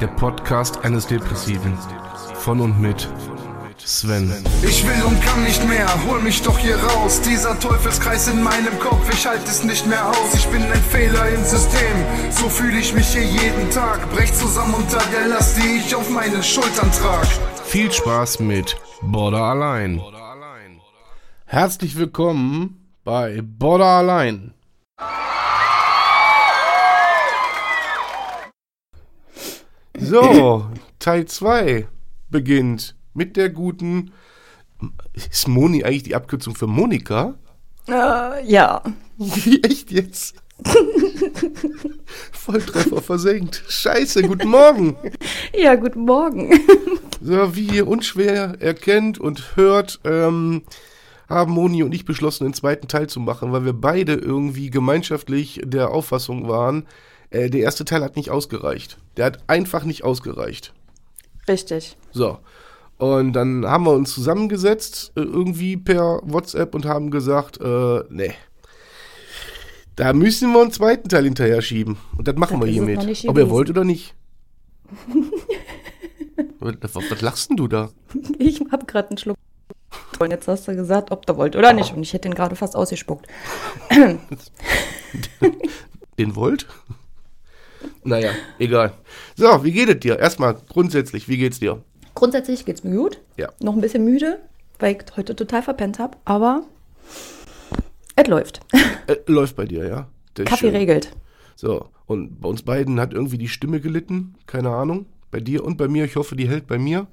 Der Podcast eines Depressiven. Von und mit Sven. Ich will und kann nicht mehr, hol mich doch hier raus. Dieser Teufelskreis in meinem Kopf, ich halte es nicht mehr aus. Ich bin ein Fehler im System, so fühle ich mich hier jeden Tag. Brech zusammen unter der Last, die ich auf meinen Schultern trag. Viel Spaß mit Border allein. Herzlich willkommen bei Border allein. So, Teil 2 beginnt mit der guten. Ist Moni eigentlich die Abkürzung für Monika? Äh, ja. Wie echt jetzt? Volltreffer versenkt. Scheiße, guten Morgen. Ja, guten Morgen. So, wie ihr unschwer erkennt und hört, ähm, haben Moni und ich beschlossen, den zweiten Teil zu machen, weil wir beide irgendwie gemeinschaftlich der Auffassung waren, äh, der erste Teil hat nicht ausgereicht. Der hat einfach nicht ausgereicht. Richtig. So. Und dann haben wir uns zusammengesetzt, äh, irgendwie per WhatsApp und haben gesagt, äh, nee. Da müssen wir einen zweiten Teil hinterher schieben. Und das machen Das wir hiermit. Ob ihr wollt oder nicht. was, was, lachst denn du da? Ich habe gerade einen Schluck. Und jetzt hast du gesagt, ob du wollt oder nicht. Und ich hätte ihn gerade fast ausgespuckt. Den wollt? Naja, egal. So, wie geht es dir? Erstmal grundsätzlich, wie geht's dir? Grundsätzlich geht's mir gut. Ja. Noch ein bisschen müde, weil ich heute total verpennt habe. Aber es läuft. Äh, läuft bei dir, ja? Das Kaffee schön. regelt. So, und bei uns beiden hat irgendwie die Stimme gelitten. Keine Ahnung. Bei dir und bei mir. Ich hoffe, die hält bei mir.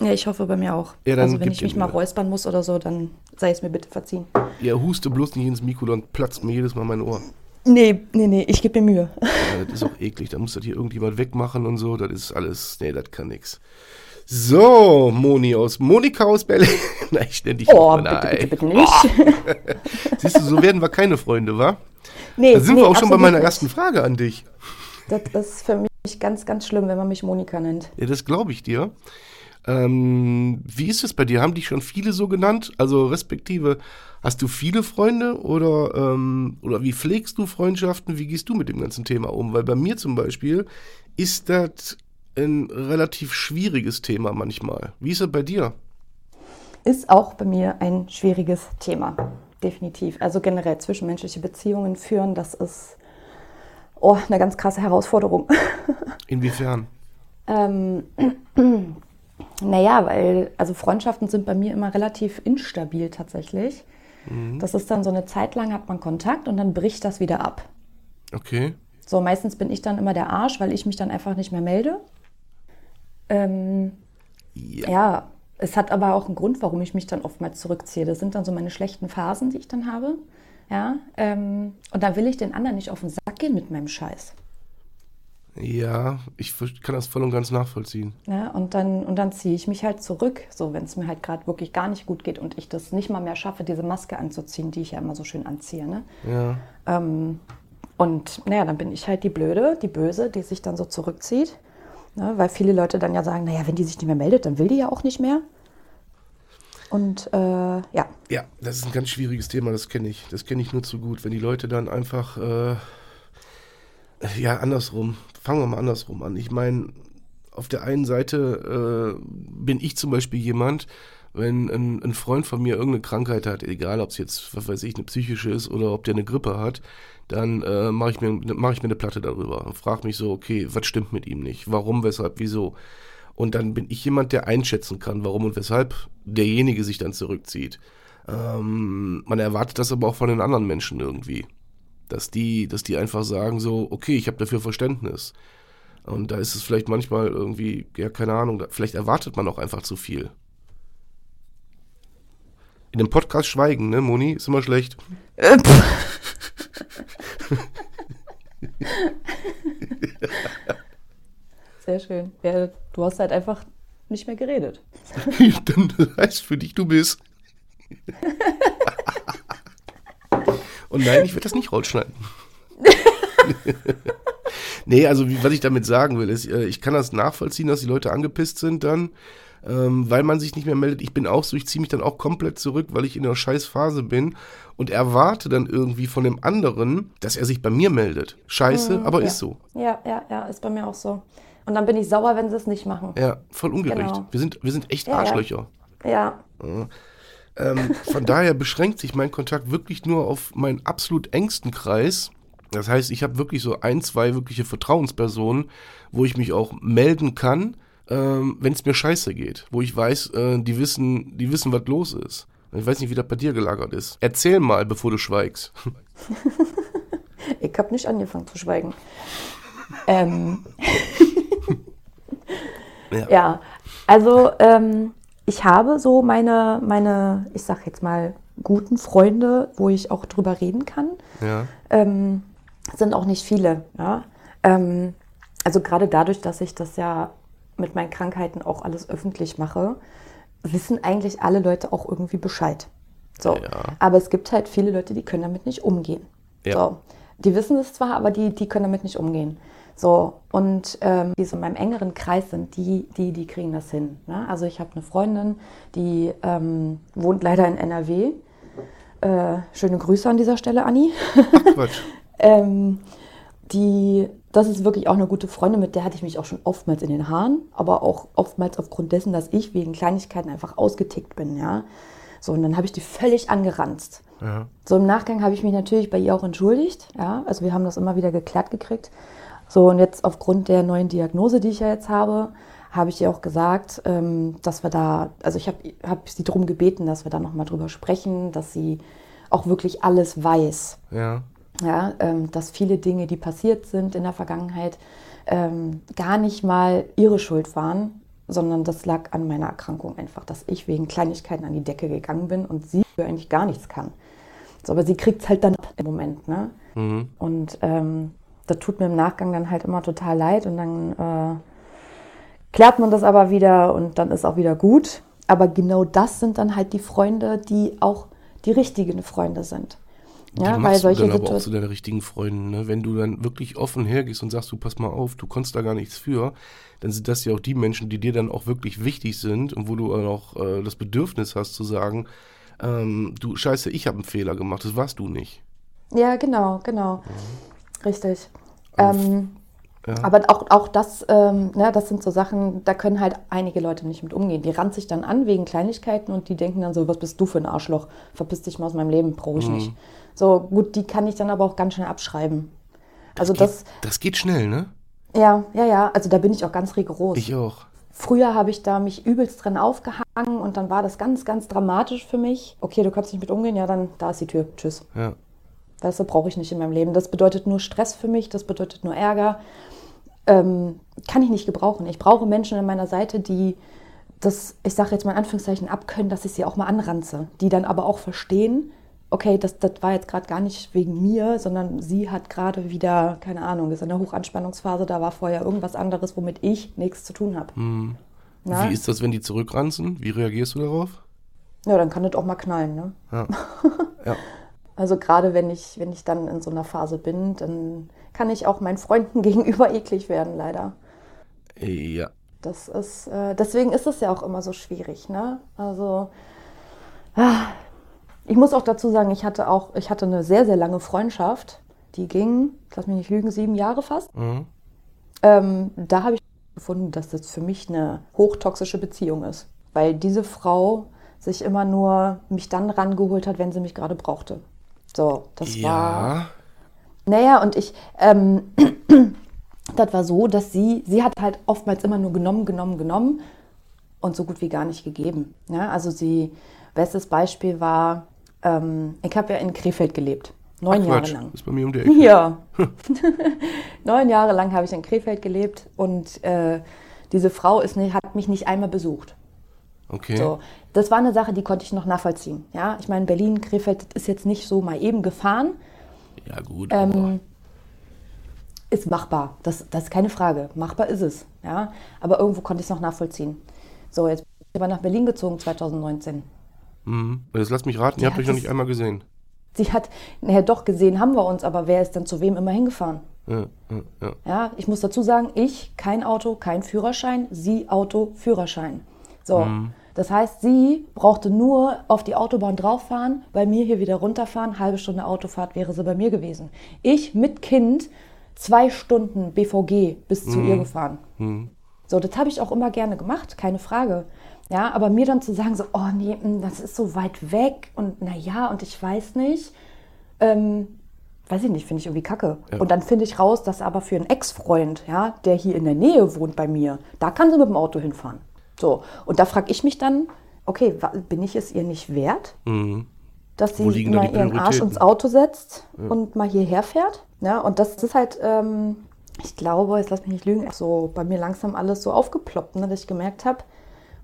Ja, ich hoffe bei mir auch. Ja, dann also wenn ich mich mal räuspern muss oder so, dann sei es mir bitte verziehen. Ja, huste bloß nicht ins Mikro, dann platzt mir jedes Mal mein Ohr. Nee, nee, nee, ich gebe mir Mühe. Ja, das ist auch eklig. Da muss das hier irgendjemand wegmachen und so. Das ist alles. Nee, das kann nix. So, Moni aus Monika aus Berlin. Nein, ich nenne dich Oh, bitte, Nein. bitte, bitte nicht. Siehst du, so werden wir keine Freunde, wa? Nee, Da sind nee, wir auch schon bei meiner nicht. ersten Frage an dich. Das ist für mich ganz, ganz schlimm, wenn man mich Monika nennt. Ja, das glaube ich dir. Ähm, wie ist es bei dir? Haben dich schon viele so genannt? Also respektive, hast du viele Freunde oder, ähm, oder wie pflegst du Freundschaften? Wie gehst du mit dem ganzen Thema um? Weil bei mir zum Beispiel ist das ein relativ schwieriges Thema manchmal. Wie ist es bei dir? Ist auch bei mir ein schwieriges Thema. Definitiv. Also generell zwischenmenschliche Beziehungen führen, das ist oh, eine ganz krasse Herausforderung. Inwiefern? ähm, naja, weil also Freundschaften sind bei mir immer relativ instabil tatsächlich. Das ist dann so eine Zeit lang hat man Kontakt und dann bricht das wieder ab. Okay. So, meistens bin ich dann immer der Arsch, weil ich mich dann einfach nicht mehr melde. Ähm, Ja. ja, es hat aber auch einen Grund, warum ich mich dann oftmals zurückziehe. Das sind dann so meine schlechten Phasen, die ich dann habe. Ja, ähm, und dann will ich den anderen nicht auf den Sack gehen mit meinem Scheiß. Ja, ich kann das voll und ganz nachvollziehen. Ja, und dann, und dann ziehe ich mich halt zurück, so wenn es mir halt gerade wirklich gar nicht gut geht und ich das nicht mal mehr schaffe, diese Maske anzuziehen, die ich ja immer so schön anziehe. Ne? Ja. Ähm, und naja, dann bin ich halt die Blöde, die Böse, die sich dann so zurückzieht. Ne? Weil viele Leute dann ja sagen, naja, wenn die sich nicht mehr meldet, dann will die ja auch nicht mehr. Und äh, ja, Ja, das ist ein ganz schwieriges Thema, das kenne ich. Das kenne ich nur zu gut. Wenn die Leute dann einfach, äh, ja, andersrum. Fangen wir mal andersrum an. Ich meine, auf der einen Seite äh, bin ich zum Beispiel jemand, wenn ein, ein Freund von mir irgendeine Krankheit hat, egal ob es jetzt, was weiß ich, eine psychische ist oder ob der eine Grippe hat, dann äh, mache ich, mir- mach ich mir eine Platte darüber und frage mich so, okay, was stimmt mit ihm nicht? Warum, weshalb, wieso? Und dann bin ich jemand, der einschätzen kann, warum und weshalb derjenige sich dann zurückzieht. Ähm, man erwartet das aber auch von den anderen Menschen irgendwie. Dass die, dass die einfach sagen so, okay, ich habe dafür Verständnis. Und da ist es vielleicht manchmal irgendwie, ja, keine Ahnung, vielleicht erwartet man auch einfach zu viel. In dem Podcast schweigen, ne, Moni? Ist immer schlecht. Äh, Sehr schön. Ja, du hast halt einfach nicht mehr geredet. Dann heißt für dich, du bist. Und nein, ich werde das nicht rausschneiden. nee, also was ich damit sagen will, ist, äh, ich kann das nachvollziehen, dass die Leute angepisst sind dann, ähm, weil man sich nicht mehr meldet. Ich bin auch so, ich ziehe mich dann auch komplett zurück, weil ich in einer scheiß Phase bin und erwarte dann irgendwie von dem anderen, dass er sich bei mir meldet. Scheiße, Mhm, aber ja. ist so. Ja, ja, ja, ist bei mir auch so. Und dann bin ich sauer, wenn sie es nicht machen. Ja, voll ungerecht. Genau. Wir, sind, wir sind echt Ja, ja. Arschlöcher. Ja, Ähm, von daher beschränkt sich mein Kontakt wirklich nur auf meinen absolut engsten Kreis. Das heißt, ich habe wirklich so ein, zwei wirkliche Vertrauenspersonen, wo ich mich auch melden kann, ähm, wenn es mir scheiße geht. Wo ich weiß, äh, die wissen, die wissen, was los ist. Ich weiß nicht, wie das bei dir gelagert ist. Erzähl mal, bevor du schweigst. ich habe nicht angefangen zu schweigen. ähm, Ja. ja, also ähm, ich habe so meine, meine, ich sag jetzt mal, guten Freunde, wo ich auch drüber reden kann. Ja. ähm, sind auch nicht viele. Ja? Ähm, also gerade dadurch, dass ich das ja mit meinen Krankheiten auch alles öffentlich mache, wissen eigentlich alle Leute auch irgendwie Bescheid. So. Ja. Aber es gibt halt viele Leute, die können damit nicht umgehen. Ja. So. Die wissen es zwar, aber die, die können damit nicht umgehen. So, und ähm, die so in meinem engeren Kreis sind, die, die, die kriegen das hin. Ne? Also ich habe eine Freundin, die ähm, wohnt leider in NRW. Äh, schöne Grüße an dieser Stelle, Anni. Ach. Ähm, die, das ist wirklich auch eine gute Freundin, mit der hatte ich mich auch schon oftmals in den Haaren, aber auch oftmals aufgrund dessen, dass ich wegen Kleinigkeiten einfach ausgetickt bin, ja. So, und dann habe ich die völlig angeranzt. Ja. So im Nachgang habe ich mich natürlich bei ihr auch entschuldigt, ja. Also wir haben das immer wieder geklärt gekriegt. So, und jetzt aufgrund der neuen Diagnose, die ich ja jetzt habe, habe ich ihr auch gesagt, ähm, dass wir da, also ich habe hab sie darum gebeten, dass wir da nochmal drüber sprechen, dass sie auch wirklich alles weiß Ja. ja, ähm, dass viele Dinge, die passiert sind in der Vergangenheit, ähm, gar nicht mal ihre Schuld waren, sondern das lag an meiner Erkrankung einfach, dass ich wegen Kleinigkeiten an die Decke gegangen bin und sie für eigentlich gar nichts kann. So, aber sie kriegt es halt dann im Moment, ne? Mhm. Und ähm, das tut mir im Nachgang dann halt immer total leid und dann äh, klärt man das aber wieder und dann ist auch wieder gut. Aber genau das sind dann halt die Freunde, die auch die richtigen Freunde sind. Die Ja, weil machst solche du dann aber auch zu deinen richtigen Freunden, ne? Wenn du dann wirklich offen hergehst und sagst, du pass mal auf, du konntest da gar nichts für, dann sind das ja auch die Menschen, die dir dann auch wirklich wichtig sind und wo du auch äh, das Bedürfnis hast zu sagen, ähm, du Scheiße, ich habe einen Fehler gemacht, das warst du nicht. Ja, genau, genau. Richtig. Ähm, Ja. Aber auch, auch das, ähm, ne, das sind so Sachen, da können halt einige Leute nicht mit umgehen. Die rannt sich dann an wegen Kleinigkeiten und die denken dann so, was bist du für ein Arschloch? Verpiss dich mal aus meinem Leben, brauche ich Mhm. nicht. So, gut, die kann ich dann aber auch ganz schnell abschreiben. Also das, Geht, das geht schnell, ne? ja, ja, ja, also da bin ich auch ganz rigoros. Ich auch. Früher habe ich da mich übelst drin aufgehangen und dann war das ganz, ganz dramatisch für mich. Okay, du kannst nicht mit umgehen, ja, dann da ist die Tür. Tschüss. Ja. Weißt du, brauche ich nicht in meinem Leben. Das bedeutet nur Stress für mich, das bedeutet nur Ärger. Ähm, kann ich nicht gebrauchen. Ich brauche Menschen an meiner Seite, die das, ich sage jetzt mal in Anführungszeichen, abkönnen, dass ich sie auch mal anranze. Die dann aber auch verstehen, okay, das, das war jetzt gerade gar nicht wegen mir, sondern sie hat gerade wieder, keine Ahnung, ist in der Hochanspannungsphase, da war vorher irgendwas anderes, womit ich nichts zu tun habe. Na? Wie ist das, wenn die zurückranzen? Wie reagierst du darauf? Ja, dann kann das auch mal knallen, ne? Ja. ja. Also gerade wenn ich, wenn ich dann in so einer Phase bin, dann kann ich auch meinen Freunden gegenüber eklig werden, leider. Ja. Das ist, äh, deswegen ist es ja auch immer so schwierig, ne? Also, ah, ich muss auch dazu sagen, ich hatte auch, ich hatte eine sehr, sehr lange Freundschaft, die ging, lass mich nicht lügen, sieben Jahre fast. Mhm. Ähm, da habe ich gefunden, dass das für mich eine hochtoxische Beziehung ist. Weil diese Frau sich immer nur mich dann rangeholt hat, wenn sie mich gerade brauchte. So, das war. Ja. Naja, und ich, ähm, das war so, dass sie, sie hat halt oftmals immer nur genommen, genommen, genommen und so gut wie gar nicht gegeben. Ja, also sie, bestes Beispiel war, ähm, ich habe ja in Krefeld gelebt. Neun Ach, Jahre Quatsch, lang. Ist bei mir um die Ecke. Ja. Neun Jahre lang habe ich in Krefeld gelebt und äh, diese Frau ist, hat mich nicht einmal besucht. Okay. So, das war eine Sache, die konnte ich noch nachvollziehen. Ja, ich meine, Berlin, Krefeld ist jetzt nicht so mal eben gefahren. Ja, gut. Ähm, ist machbar, das, das ist keine Frage. Machbar ist es. Ja, aber irgendwo konnte ich es noch nachvollziehen. So, jetzt bin ich aber nach Berlin gezogen 2019. Mhm. Jetzt lasst mich raten, Die ihr habt euch noch nicht einmal gesehen. Sie hat, naja, doch gesehen haben wir uns, aber wer ist dann zu wem immer hingefahren? Ja, ja, ja. Ja, ich muss dazu sagen, ich kein Auto, kein Führerschein, sie Auto, Führerschein. So, das heißt, sie brauchte nur auf die Autobahn drauffahren, bei mir hier wieder runterfahren, halbe Stunde Autofahrt wäre sie bei mir gewesen. Ich mit Kind zwei Stunden BVG bis zu ihr gefahren. So, das habe ich auch immer gerne gemacht, keine Frage. Ja, aber mir dann zu sagen, so, oh nee, mh, das ist so weit weg und naja, und ich weiß nicht, ähm, weiß ich nicht, finde ich irgendwie kacke. Und dann finde ich raus, dass aber für einen Ex-Freund, ja, der hier in der Nähe wohnt bei mir, da kann sie mit dem Auto hinfahren. So, und da frage ich mich dann, okay, bin ich es ihr nicht wert, dass Wo sie mal ihren Arsch ins Auto setzt und mal hierher fährt? Ja, und das ist halt, ähm, ich glaube, jetzt lass mich nicht lügen, so bei mir langsam alles so aufgeploppt, ne, dass ich gemerkt habe,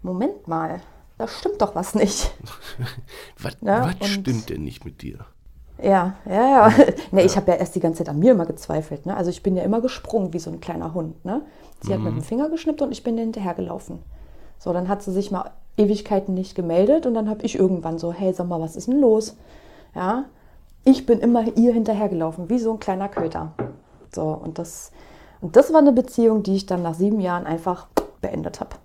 Moment mal, da stimmt doch was nicht. Was, Ja, was und- stimmt denn nicht mit dir? Ja, ja, ja. Ne, ich habe ja erst die ganze Zeit an mir immer gezweifelt. Ne? Also ich bin ja immer gesprungen wie so ein kleiner Hund. Ne? Sie hat mit dem Finger geschnippt und ich bin hinterhergelaufen. So, dann hat sie sich mal Ewigkeiten nicht gemeldet und dann habe ich irgendwann so, hey, sag mal, was ist denn los? Ja, ich bin immer ihr hinterhergelaufen, wie so ein kleiner Köter. So, und das, und das war eine Beziehung, die ich dann nach sieben Jahren einfach beendet habe.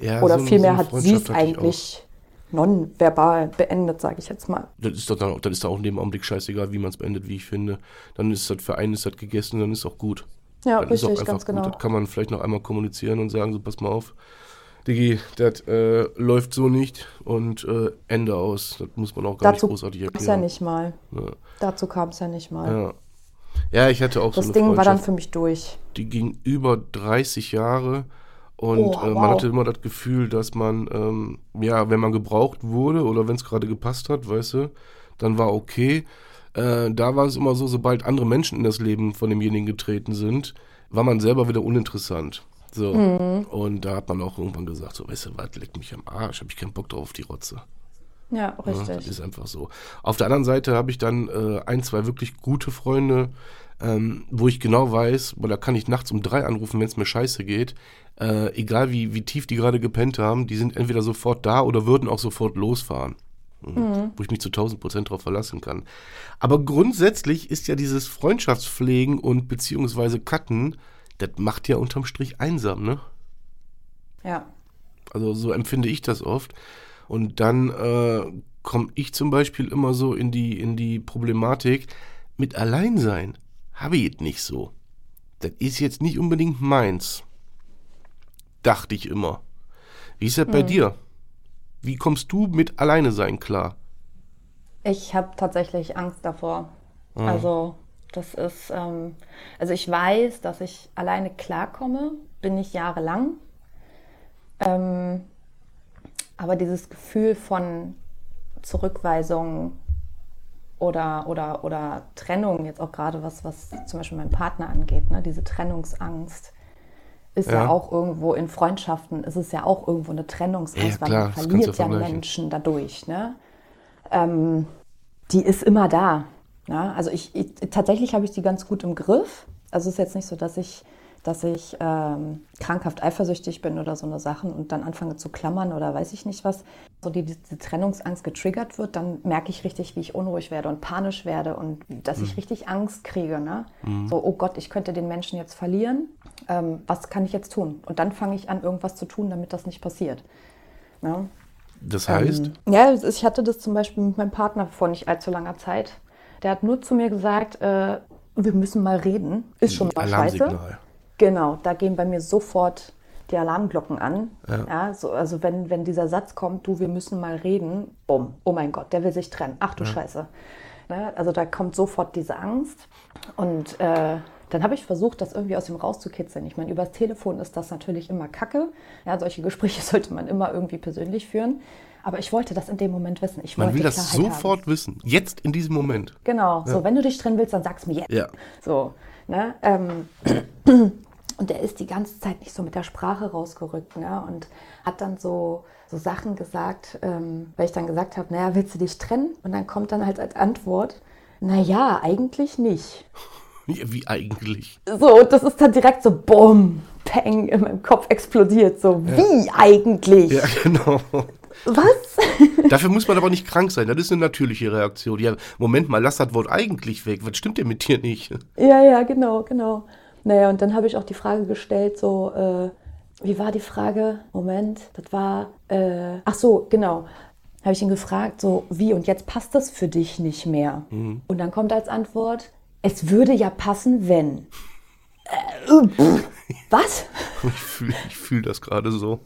Ja, Oder so vielmehr so hat sie es eigentlich nonverbal beendet, sage ich jetzt mal. Das ist doch dann auch, dann ist doch auch in dem Augenblick scheißegal, wie man es beendet, wie ich finde. Dann ist das für einen ist das gegessen, dann ist auch gut. Ja, dann richtig, ganz gut. genau. Das kann man vielleicht noch einmal kommunizieren und sagen, so pass mal auf, Digi, das äh, läuft so nicht und äh, Ende aus. Das muss man auch gar Dazu nicht großartig kam es erklären. ja nicht mal. Ja. Dazu kam es ja nicht mal. Ja. ja, ich hatte auch so Das eine Ding war dann für mich durch. die ging über 30 Jahre und Oh, äh, man wow. hatte immer das Gefühl, dass man, ähm, ja, wenn man gebraucht wurde oder wenn es gerade gepasst hat, weißt du, dann war okay. Äh, da war es immer so, sobald andere Menschen in das Leben von demjenigen getreten sind, war man selber wieder uninteressant. So. Mhm. Und da hat man auch irgendwann gesagt, so, weißt du was, leck mich am Arsch, hab ich keinen Bock drauf auf die Rotze. Ja, Ja, das richtig. ist einfach so. Auf der anderen Seite habe ich dann äh, ein, zwei wirklich gute Freunde, ähm, wo ich genau weiß, weil da kann ich nachts um drei anrufen, wenn es mir scheiße geht. Äh, egal wie, wie tief die gerade gepennt haben, die sind entweder sofort da oder würden auch sofort losfahren. Mhm. Wo ich mich zu 1000 Prozent drauf verlassen kann. Aber grundsätzlich ist ja dieses Freundschaftspflegen und beziehungsweise Cutten, das macht ja unterm Strich einsam, ne? Ja. Also so empfinde ich das oft. Und dann äh, komme ich zum Beispiel immer so in die, in die Problematik, mit Alleinsein habe ich es nicht so. Das ist jetzt nicht unbedingt meins. Dachte ich immer. Wie ist das bei dir? Wie kommst du mit Alleine sein klar? Ich habe tatsächlich Angst davor. Ah. Also, das ist, ähm, also ich weiß, dass ich alleine klarkomme, bin ich jahrelang. Ähm, aber dieses Gefühl von Zurückweisung oder, oder, oder Trennung, jetzt auch gerade was, was zum Beispiel meinen Partner angeht, ne, diese Trennungsangst, ist ja. Ja. auch irgendwo in Freundschaften, ist es ja auch irgendwo eine Trennungsangst, Ja, weil man verliert ja. Menschen dadurch. Ne? Ähm, die ist immer da. Ja? Also ich, ich tatsächlich habe ich die ganz gut im Griff. Also es ist jetzt nicht so, dass ich, dass ich ähm, krankhaft eifersüchtig bin oder so eine Sachen und dann anfange zu klammern oder weiß ich nicht was. So die, diese Trennungsangst getriggert wird, dann merke ich richtig, wie ich unruhig werde und panisch werde und dass ich richtig Angst kriege. Ne? So, oh Gott, ich könnte den Menschen jetzt verlieren. Ähm, was kann ich jetzt tun? Und dann fange ich an, irgendwas zu tun, damit das nicht passiert. Ne? Das heißt, Ähm, ja, ich hatte das zum Beispiel mit meinem Partner vor nicht allzu langer Zeit. Der hat nur zu mir gesagt, äh, wir müssen mal reden. Ist schon mal scheiße. Genau, da gehen bei mir sofort die Alarmglocken an. Ja. Ja. so, also wenn, wenn dieser Satz kommt, du, wir müssen mal reden, bumm, oh mein Gott, der will sich trennen. Ach du Scheiße. Ne? Also da kommt sofort diese Angst. Und äh, dann habe ich versucht, das irgendwie aus ihm rauszukitzeln. Ich meine, übers Telefon ist das natürlich immer Kacke. Ja, solche Gespräche sollte man immer irgendwie persönlich führen. Aber ich wollte das in dem Moment wissen. Ich Man will das Klarheit sofort Haben. wissen. Jetzt in diesem Moment. Genau, so, wenn du dich trennen willst, dann sag's mir jetzt. Ja. So, ne? Ähm, und er ist die ganze Zeit nicht so mit der Sprache rausgerückt, ne? Und hat dann so, so Sachen gesagt, ähm, weil ich dann gesagt habe, naja, willst du dich trennen? Und dann kommt dann halt als Antwort, naja, eigentlich nicht. Ja, Wie eigentlich. So, und das ist dann direkt so, bumm, peng, in meinem Kopf explodiert. So, wie eigentlich? Ja, genau. Was? Dafür muss man aber nicht krank sein. Das ist eine natürliche Reaktion. Ja, Moment mal, lass das Wort eigentlich weg. Was stimmt denn mit dir nicht? Ja, ja, genau, genau. Naja, und dann habe ich auch die Frage gestellt, so, äh, wie war die Frage? Moment, das war, äh, ach so, genau. Habe ich ihn gefragt, so, wie und jetzt passt das für dich nicht mehr? Und dann kommt als Antwort, es würde ja passen, wenn. Äh, äh, was? Ich fühle fühl das gerade so.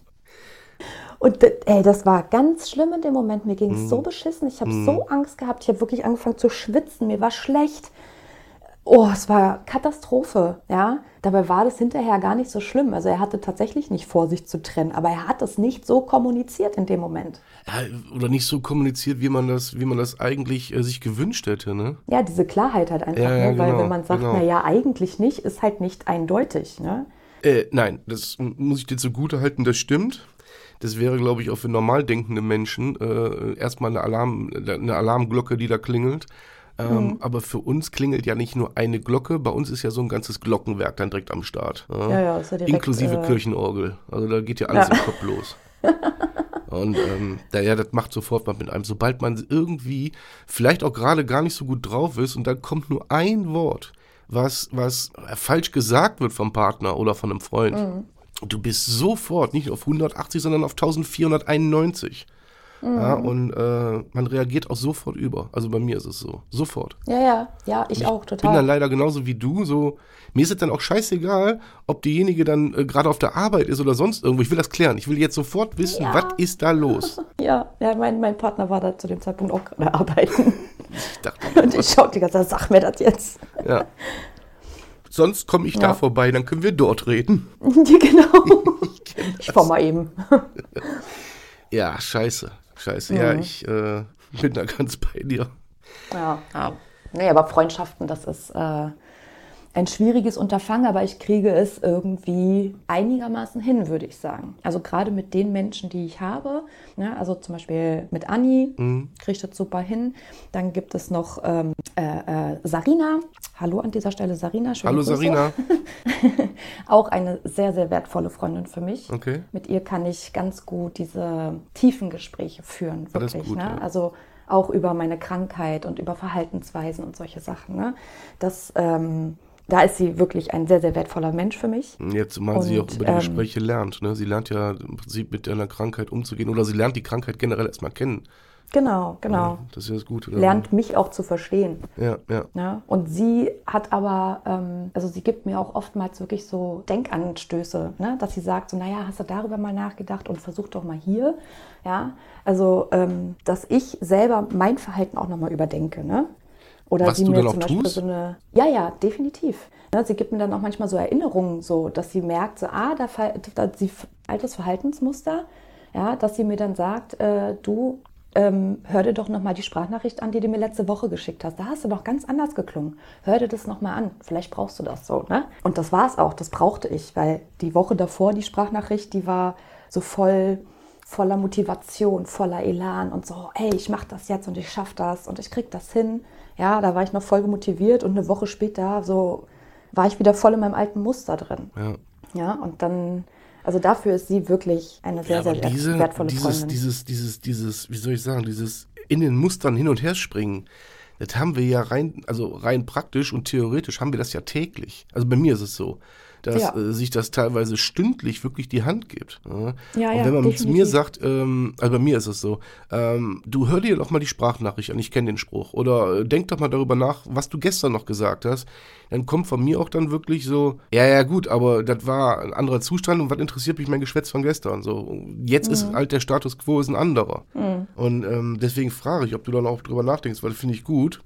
Und ey, das war ganz schlimm in dem Moment. Mir ging es so beschissen. Ich habe so Angst gehabt. Ich habe wirklich angefangen zu schwitzen. Mir war schlecht. Oh, es war Katastrophe, ja. Dabei war das hinterher gar nicht so schlimm. Also er hatte tatsächlich nicht vor, sich zu trennen, aber er hat es nicht so kommuniziert in dem Moment. Ja, oder nicht so kommuniziert, wie man das, wie man das eigentlich äh, sich gewünscht hätte, ne? Ja, diese Klarheit halt einfach, Ja, ja, ne? weil genau, wenn man sagt, genau. na ja, eigentlich nicht, ist halt nicht eindeutig, ne? Äh, nein, das muss ich dir zugute halten, das stimmt. Das wäre, glaube ich, auch für normal denkende Menschen äh, erstmal eine, Alarm, eine Alarmglocke, die da klingelt. Ähm, Aber für uns klingelt ja nicht nur eine Glocke, bei uns ist ja so ein ganzes Glockenwerk dann direkt am Start. Ja, ja, ja direkt, Inklusive äh, Kirchenorgel. Also da geht ja alles Ja. im Kopf los. Und ähm, da, ja, das macht sofort was mit einem. Sobald man irgendwie vielleicht auch gerade gar nicht so gut drauf ist und dann kommt nur ein Wort, was, was falsch gesagt wird vom Partner oder von einem Freund. Mhm. Du bist sofort nicht auf 180, sondern auf 1491. Ja, Mhm. und äh, man reagiert auch sofort über. Also bei mir ist es so. Sofort. Ja, ja, ja, ich, auch, Ich bin total. dann leider genauso wie du, so, mir ist es dann auch scheißegal, ob diejenige dann äh, gerade auf der Arbeit ist oder sonst irgendwo. Ich will das klären. Ich will jetzt sofort wissen, Ja. was ist da los? Ja, ja mein, mein Partner war da zu dem Zeitpunkt auch gerade arbeiten. Ich dachte, Und ich schaute die ganze Zeit, sag mir das jetzt. ja. Sonst komme ich da Ja. vorbei, dann können wir dort reden. Ja, genau. Ich fahr mal eben. Ja, scheiße. Scheiße. Mhm. Ja, ich äh, bin da ganz bei dir. Ja, ja. Nee, aber Freundschaften, das ist äh, ein schwieriges Unterfangen, aber ich kriege es irgendwie einigermaßen hin, würde ich sagen. Also gerade mit den Menschen, die ich habe, ne, also zum Beispiel mit Anni, kriege ich das super hin. Dann gibt es noch ähm, äh, äh, Sarina. Hallo an dieser Stelle, Sarina. Schöne Hallo Grüße. Sarina. Auch eine sehr, sehr wertvolle Freundin für mich. Okay. Mit ihr kann ich ganz gut diese tiefen Gespräche führen, wirklich. gut, ne? ja. Also auch über meine Krankheit und über Verhaltensweisen und solche Sachen. Ne? Das, ähm, da ist sie wirklich ein sehr, sehr wertvoller Mensch für mich. Jetzt man sie auch über die ähm, Gespräche lernt. Ne? Sie lernt ja im Prinzip mit einer Krankheit umzugehen oder sie lernt die Krankheit generell erstmal kennen. Genau, genau. Das ist ja das Gute. Lernt mich auch zu verstehen. Ja, ja. Ja, und sie hat aber, ähm, also sie gibt mir auch oftmals wirklich so Denkanstöße, ne? dass sie sagt, so, naja, hast du darüber mal nachgedacht und versuch doch mal hier. Ja, also, ähm, dass ich selber mein Verhalten auch nochmal überdenke. Ne? Oder Was sie du mir zum Beispiel tust? so eine, ja, ja, definitiv. Ne? Sie gibt mir dann auch manchmal so Erinnerungen, so, dass sie merkt, so, ah, da, da sie altes Verhaltensmuster, ja, dass sie mir dann sagt, äh, du, ähm, hör dir doch nochmal die Sprachnachricht an, die du mir letzte Woche geschickt hast. Da hast du doch ganz anders geklungen. Hör dir das nochmal an. Vielleicht brauchst du das so. Ne? Und das war es auch. Das brauchte ich, weil die Woche davor, die Sprachnachricht, die war so voll voller Motivation, voller Elan und so, ey, ich mach das jetzt und ich schaff das und ich krieg das hin. Ja, da war ich noch voll motiviert und eine Woche später so war ich wieder voll in meinem alten Muster drin. ja. Ja, und dann, also dafür ist sie wirklich eine sehr, Ja, sehr diese, wertvolle dieses, Freundin. dieses, dieses, dieses, wie soll ich sagen, dieses in den Mustern hin und her springen, das haben wir ja rein, also rein praktisch und theoretisch haben wir das ja täglich. Also bei mir ist es so, dass Ja. äh, sich das teilweise stündlich wirklich die Hand gibt. Ja, Ja, und wenn man zu mir sagt, ähm, also bei mir ist es so, ähm, du hör dir doch mal die Sprachnachricht an, ich kenne den Spruch. Oder äh, denk doch mal darüber nach, was du gestern noch gesagt hast. Dann kommt von mir auch dann wirklich so, ja, ja, gut, aber das war ein anderer Zustand und was interessiert mich mein Geschwätz von gestern? So, jetzt Mhm. ist halt der Status quo ist ein anderer. Und ähm, deswegen frage ich, ob du dann auch drüber nachdenkst, weil das finde ich gut.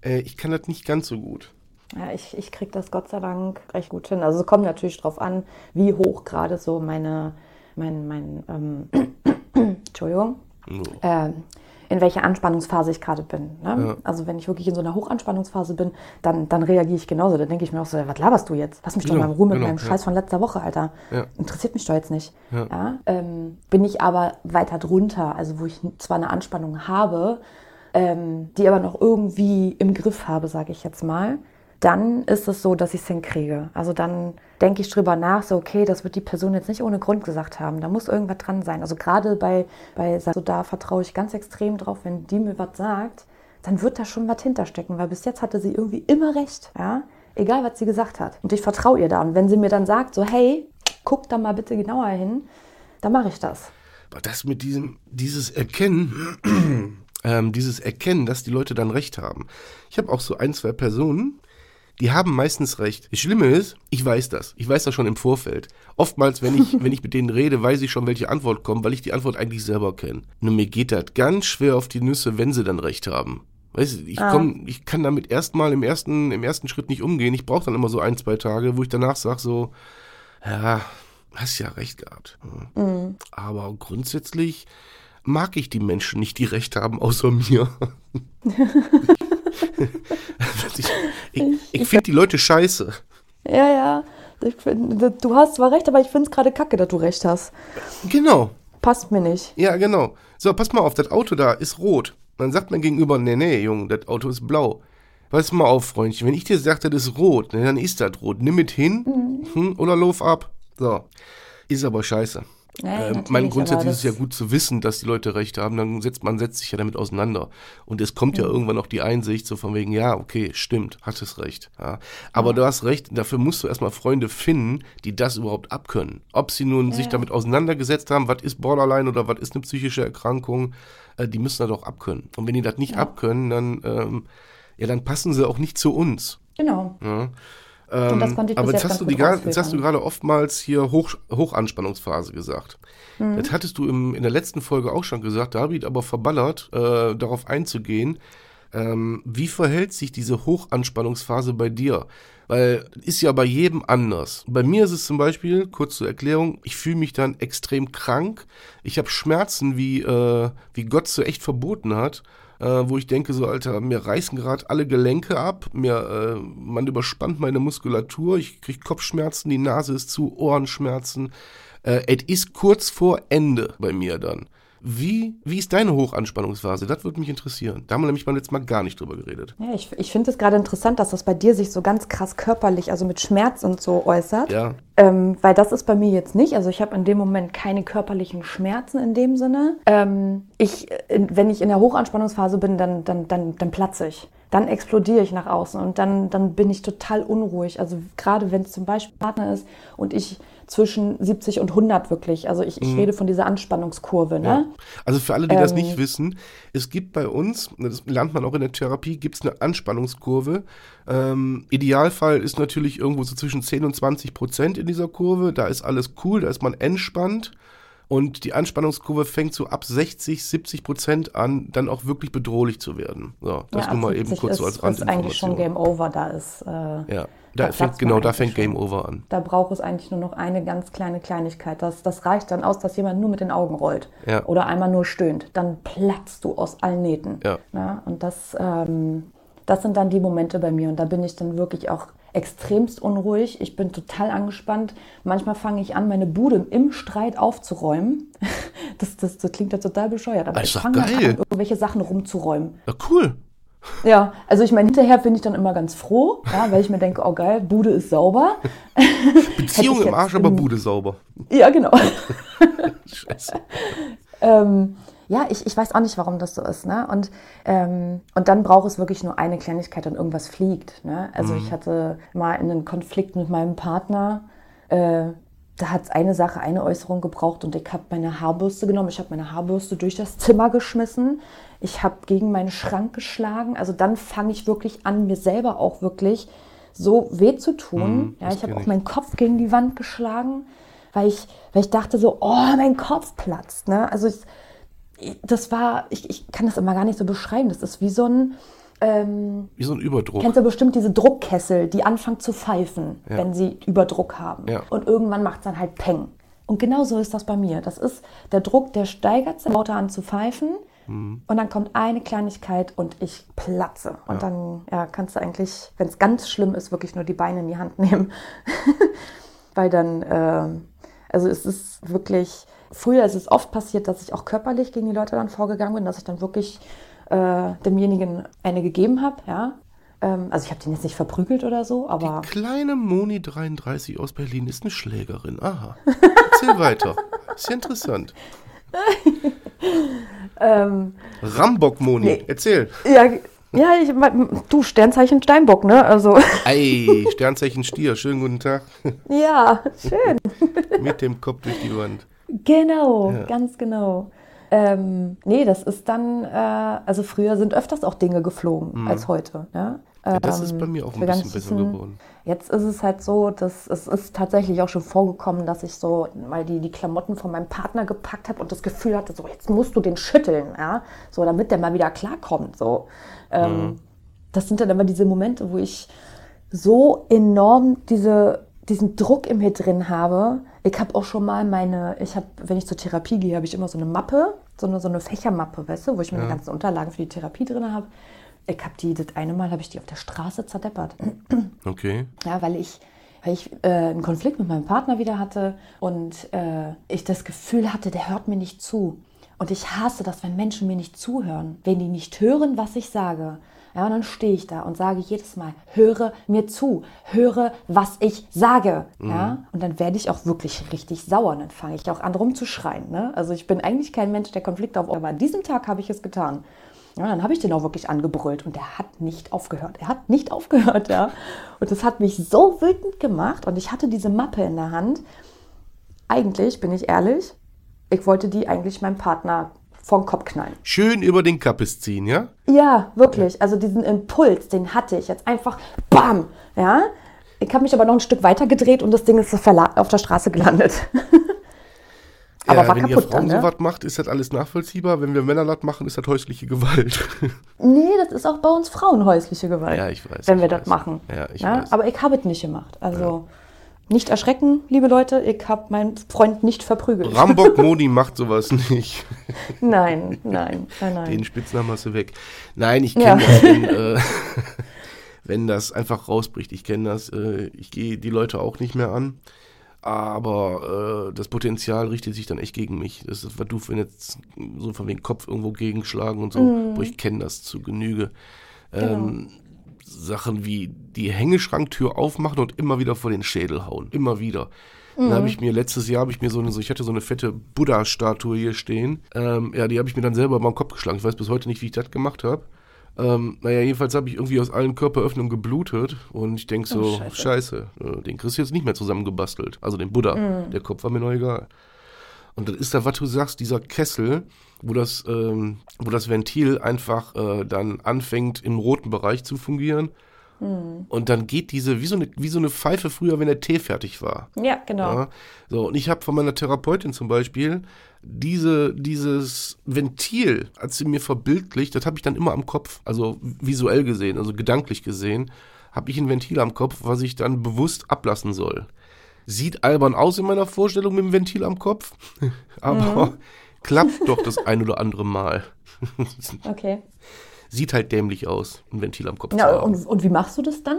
Äh, ich kann das nicht ganz so gut. Ja, ich, ich kriege das Gott sei Dank recht gut hin. Also es kommt natürlich drauf an, wie hoch gerade so meine, mein, mein, ähm, Entschuldigung, ähm, in welcher Anspannungsphase ich gerade bin. Ne? Also wenn ich wirklich in so einer Hochanspannungsphase bin, dann, dann reagiere ich genauso. Dann denke ich mir auch so, was laberst du jetzt? Lass mich doch Genau, mal in Ruhe mit genau, meinem ja. Scheiß von letzter Woche, Alter. Ja. Interessiert mich doch jetzt nicht. Ja. Ähm, bin ich aber weiter drunter, also wo ich zwar eine Anspannung habe, ähm, die aber noch irgendwie im Griff habe, sage ich jetzt mal, dann ist es so, dass ich es hinkriege. Also dann denke ich drüber nach, so okay, das wird die Person jetzt nicht ohne Grund gesagt haben. Da muss irgendwas dran sein. Also gerade bei, bei so da vertraue ich ganz extrem drauf, wenn die mir was sagt, dann wird da schon was hinterstecken, weil bis jetzt hatte sie irgendwie immer recht, ja, egal was sie gesagt hat. Und ich vertraue ihr da. Und wenn sie mir dann sagt, so hey, guck da mal bitte genauer hin, dann mache ich das. Aber das mit diesem, dieses Erkennen, ähm, dieses Erkennen, dass die Leute dann recht haben. Ich habe auch so ein, zwei Personen, die haben meistens recht. Das Schlimme ist, ich weiß das. Ich weiß das schon im Vorfeld. Oftmals, wenn ich, wenn ich mit denen rede, weiß ich schon, welche Antwort kommt, weil ich die Antwort eigentlich selber kenne. Nur mir geht das ganz schwer auf die Nüsse, wenn sie dann recht haben. Weißt du, ich komm, ich kann damit erstmal im ersten, im ersten Schritt nicht umgehen. Ich brauche dann immer so ein, zwei Tage, wo ich danach sage so, ja, hast ja recht gehabt. Ja. Aber grundsätzlich mag ich die Menschen nicht, die recht haben, außer mir. ich ich, ich finde die Leute scheiße. Ja, ja. Find, du hast zwar recht, aber ich finde es gerade kacke, dass du recht hast. Genau. Passt mir nicht. Ja, genau. So, pass mal auf, das Auto da ist rot. Dann sagt mein Gegenüber, nee, nee, Junge, das Auto ist blau. Pass mal auf, Freundchen, wenn ich dir sage, das ist rot, ne, dann ist das rot. Nimm mit hin hm, oder lauf ab. So. Ist aber scheiße. Nee, äh, mein grundsätzlich aber ist es ja gut zu wissen, dass die Leute recht haben, dann setzt man setzt sich ja damit auseinander. Und es kommt ja irgendwann auch die Einsicht, so von wegen, ja, okay, stimmt, hat es recht. Ja. Aber du hast recht, dafür musst du erstmal Freunde finden, die das überhaupt abkönnen. Ob sie nun sich damit auseinandergesetzt haben, was ist Borderline oder was ist eine psychische Erkrankung, äh, die müssen das auch abkönnen. Und wenn die das nicht abkönnen, dann, ähm, ja, dann passen sie auch nicht zu uns. Genau. Ich Aber jetzt jetzt hast, du die, gar- jetzt hast du gerade oftmals hier Hoch, Hochanspannungsphase gesagt. Mhm. Das hattest du im, in der letzten Folge auch schon gesagt, da habe ich aber verballert, äh, darauf einzugehen. Ähm, wie verhält sich diese Hochanspannungsphase bei dir? Weil ist ja bei jedem anders. Bei mir ist es zum Beispiel, kurz zur Erklärung, ich fühle mich dann extrem krank. Ich habe Schmerzen, wie, äh, wie Gott so echt verboten hat äh, wo ich denke, so, Alter, mir reißen gerade alle Gelenke ab, mir, äh, man überspannt meine Muskulatur, ich krieg Kopfschmerzen, die Nase ist zu, Ohrenschmerzen. Äh, es ist kurz vor Ende bei mir dann. Wie, wie ist deine Hochanspannungsphase? Das würde mich interessieren. Da haben wir nämlich beim letzten Mal gar nicht drüber geredet. Ja, ich ich finde es gerade interessant, dass das bei dir sich so ganz krass körperlich, also mit Schmerz und so äußert. Ja. Ähm, weil das ist bei mir jetzt nicht. Also ich habe in dem Moment keine körperlichen Schmerzen in dem Sinne. Ähm, ich, wenn ich in der Hochanspannungsphase bin, dann, dann, dann, dann platze ich. Dann explodiere ich nach außen und dann, dann bin ich total unruhig. Also gerade wenn es zum Beispiel Partner ist und ich zwischen 70 und 100 wirklich. Also ich, ich rede von dieser Anspannungskurve. Ne? Ja. Also für alle, die das Ähm. nicht wissen, es gibt bei uns, das lernt man auch in der Therapie, gibt es eine Anspannungskurve. Ähm, Idealfall ist natürlich irgendwo so zwischen 10 und 20 Prozent in dieser Kurve. Da ist alles cool, da ist man entspannt. Und die Anspannungskurve fängt so ab 60, 70 Prozent an, dann auch wirklich bedrohlich zu werden. So, das Ja, nur mal eben 70 kurz so ist, als ist eigentlich schon Randinformation. Game Over. Da ist. Äh, Ja, da Da fängt, genau, da fängt Game schon. Over an. Da braucht es eigentlich nur noch eine ganz kleine Kleinigkeit. Das, das reicht dann aus, dass jemand nur mit den Augen rollt Ja. oder einmal nur stöhnt. Dann platzt du aus allen Nähten. Ja. Ja, und das, ähm, das sind dann die Momente bei mir. Und da bin ich dann wirklich auch extremst unruhig. Ich bin total angespannt. Manchmal fange ich an, meine Bude im Streit aufzuräumen. Das, das, das klingt ja total bescheuert, aber Das ich fange an, irgendwelche Sachen rumzuräumen. Ja, cool. Ja, also ich meine, hinterher bin ich dann immer ganz froh, ja, weil ich mir denke, oh geil, Bude ist sauber. Beziehung im Arsch, aber Bude sauber. Ja, genau. Scheiße. ähm, ja, ich, ich weiß auch nicht, warum das so ist. Ne? Und, ähm, und dann braucht es wirklich nur eine Kleinigkeit, dann irgendwas fliegt. Ne? Also ich hatte mal einen Konflikt mit meinem Partner. Äh, da hat es eine Sache, eine Äußerung gebraucht und ich habe meine Haarbürste genommen. Ich habe meine Haarbürste durch das Zimmer geschmissen. Ich habe gegen meinen Schrank geschlagen. Also dann fange ich wirklich an, mir selber auch wirklich so weh zu tun. ja, das ich habe auch meinen Kopf gegen die Wand geschlagen, weil ich, weil ich dachte so, oh, mein Kopf platzt. Ne? Also ich, das war, ich, ich kann das immer gar nicht so beschreiben. Das ist wie so ein, ähm, Wie so ein Überdruck. kennst du bestimmt diese Druckkessel, die anfangen zu pfeifen, wenn sie Überdruck haben. Ja. Und irgendwann macht es dann halt Peng. Und genau so ist das bei mir. Das ist der Druck, der steigert sich, lauter an zu pfeifen. Und dann kommt eine Kleinigkeit und ich platze. Und dann ja, kannst du eigentlich, wenn es ganz schlimm ist, wirklich nur die Beine in die Hand nehmen. Weil dann, äh, also es ist wirklich, früher ist es oft passiert, dass ich auch körperlich gegen die Leute dann vorgegangen bin, dass ich dann wirklich äh, demjenigen eine gegeben habe, ja. Ähm, also ich habe den jetzt nicht verprügelt oder so, aber Kleine Moni 33 aus Berlin ist eine Schlägerin. Aha. Erzähl weiter. Ist ja interessant. ähm, Rambock Moni, Nee. erzähl. ja, ja, ich, du Sternzeichen Steinbock, ne? Also Ei, Sternzeichen Stier, schönen guten Tag. ja, schön. Mit dem Kopf durch die Wand. Genau, Ja. ganz genau. Ähm, nee, das ist dann, äh, also früher sind öfters auch Dinge geflogen als heute. Ja? Mhm. Ja, das ist Ähm, bei mir auch ein bisschen besser geworden. Jetzt ist es halt so, dass es ist tatsächlich auch schon vorgekommen, dass ich so mal die, die Klamotten von meinem Partner gepackt habe und das Gefühl hatte, so jetzt musst du den schütteln, ja, so damit der mal wieder klarkommt. So. Ähm, Das sind dann immer diese Momente, wo ich so enorm diese, diesen Druck in mir drin habe. Ich habe auch schon mal meine, ich habe, wenn ich zur Therapie gehe, habe ich immer so eine Mappe, so eine, so eine Fächermappe, weißt du, wo ich meine ganzen Unterlagen für die Therapie drin habe. Ich habe die, das eine Mal habe ich die auf der Straße zerdeppert. Okay. Ja, weil ich, weil ich äh, einen Konflikt mit meinem Partner wieder hatte und äh, ich das Gefühl hatte, der hört mir nicht zu. Und ich hasse das, wenn Menschen mir nicht zuhören, wenn die nicht hören, was ich sage. Ja, und dann stehe ich da und sage jedes Mal, höre mir zu, höre, was ich sage. Ja, und dann werde ich auch wirklich richtig sauer. Und dann fange ich auch an rumzuschreien. Ne? Also ich bin eigentlich kein Mensch, der Konflikte auf, aber an diesem Tag habe ich es getan. Ja, dann habe ich den auch wirklich angebrüllt und der hat nicht aufgehört. Er hat nicht aufgehört, ja. Und das hat mich so wütend gemacht und ich hatte diese Mappe in der Hand. Eigentlich, bin ich ehrlich, ich wollte die eigentlich meinem Partner den Kopf knallen. Schön über den Kappes ziehen, ja? Ja, wirklich. Also diesen Impuls, den hatte ich jetzt einfach BAM! Ja. Ich habe mich aber noch ein Stück weiter gedreht und das Ding ist auf der Straße gelandet. aber ja, war wenn ihr kaputt Frauen dann, ne? sowas macht, ist das alles nachvollziehbar. Wenn wir Männer das machen, ist das häusliche Gewalt. Nee, das ist auch bei uns Frauen häusliche Gewalt. Ja, ich weiß, Wenn ich wir das weiß. machen. Ja, ich weiß. Aber ich habe es nicht gemacht. Also nicht erschrecken, liebe Leute. Ich habe meinen Freund nicht verprügelt. Rambock Moni macht sowas nicht. Nein, nein, nein, nein. Den Spitznamen hast du weg. Nein, ich Ja. kenne das, wenn, äh, wenn das einfach rausbricht. Ich kenne das. Äh, ich gehe die Leute auch nicht mehr an. Aber äh, das Potenzial richtet sich dann echt gegen mich. Das ist, was du für jetzt so von wegen Kopf irgendwo gegenschlagen und so. Mhm. Wo ich kenne das zu Genüge. Genau. Sachen wie die Hängeschranktür aufmachen und immer wieder vor den Schädel hauen. Immer wieder. Dann Mhm. habe ich mir letztes Jahr habe ich mir so eine, so ich hatte so eine fette Buddha-Statue hier stehen. Ähm, ja, die habe ich mir dann selber über den Kopf geschlagen. Ich weiß bis heute nicht, wie ich das gemacht habe. Ähm, naja, jedenfalls habe ich irgendwie aus allen Körperöffnungen geblutet und ich denke so, Oh, scheiße, scheiße. äh, den kriegst du jetzt nicht mehr zusammengebastelt. Also den Buddha. Mhm. Der Kopf war mir noch egal. Und das ist da, was du sagst, dieser Kessel, wo das, ähm, wo das Ventil einfach äh, dann anfängt, im roten Bereich zu fungieren. Und dann geht diese, wie so, eine, wie so eine Pfeife früher, wenn der Tee fertig war. Ja, genau. Ja, so, und ich habe von meiner Therapeutin zum Beispiel diese, dieses Ventil, als sie mir verbildlicht, das habe ich dann immer am Kopf, also visuell gesehen, also gedanklich gesehen, habe ich ein Ventil am Kopf, was ich dann bewusst ablassen soll. Sieht albern aus in meiner Vorstellung mit dem Ventil am Kopf, aber klappt doch das ein oder andere Mal. Okay. Sieht halt dämlich aus, ein Ventil am Kopf zu Ja, haben. und, und wie machst du das dann?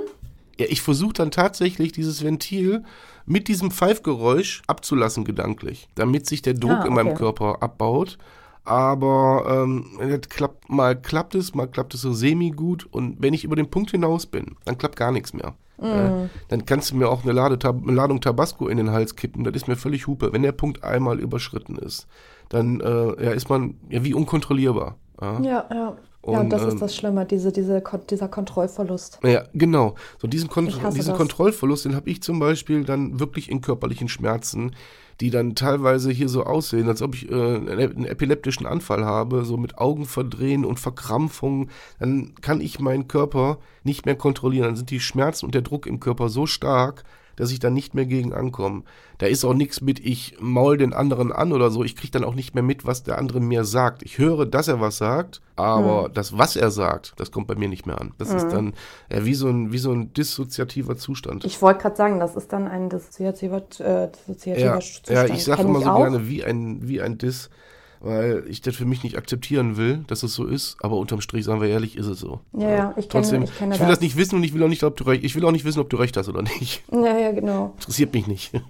Ja, ich versuche dann tatsächlich dieses Ventil mit diesem Pfeifgeräusch abzulassen gedanklich, damit sich der Druck Ah, in meinem okay. Körper abbaut. Aber ähm, das klappt, mal klappt es, mal klappt es so semi-gut. Und wenn ich über den Punkt hinaus bin, dann klappt gar nichts mehr. Mm. Äh, dann kannst du mir auch eine, Lade, eine Ladung Tabasco in den Hals kippen. Das ist mir völlig Hupe. Wenn der Punkt einmal überschritten ist, dann äh, ja, ist man ja wie unkontrollierbar. Ja. Ja, ja. ja, Und, und das ähm, ist das Schlimme, diese, diese, dieser Kontrollverlust. Ja, genau. So diesen, Kon diesen das. Kontrollverlust, den habe ich zum Beispiel dann wirklich in körperlichen Schmerzen, die dann teilweise hier so aussehen, als ob ich äh, einen epileptischen Anfall habe, so mit Augen verdrehen und Verkrampfungen. Dann kann ich meinen Körper nicht mehr kontrollieren. Dann sind die Schmerzen und der Druck im Körper so stark, dass ich da nicht mehr gegen ankomme. Da ist auch nichts mit, ich maul den anderen an oder so. Ich kriege dann auch nicht mehr mit, was der andere mir sagt. Ich höre, dass er was sagt, aber das, was er sagt, das kommt bei mir nicht mehr an. Das ist dann ja, wie, so ein, wie so ein dissoziativer Zustand. Ich wollte gerade sagen, das ist dann ein dissoziativer, äh, dissoziativer ja, Zustand. ja, ich sage immer so auch. gerne wie ein, wie ein Diss, weil ich das für mich nicht akzeptieren will, dass es so ist, aber unterm Strich, sagen wir ehrlich, ist es so. Ja, ja, ich kenne- Trotzdem, ich kenne will das. das nicht wissen und ich will auch nicht, ob du recht, ich will auch nicht wissen, ob du recht hast oder nicht. Ja, ja, genau. Interessiert mich nicht.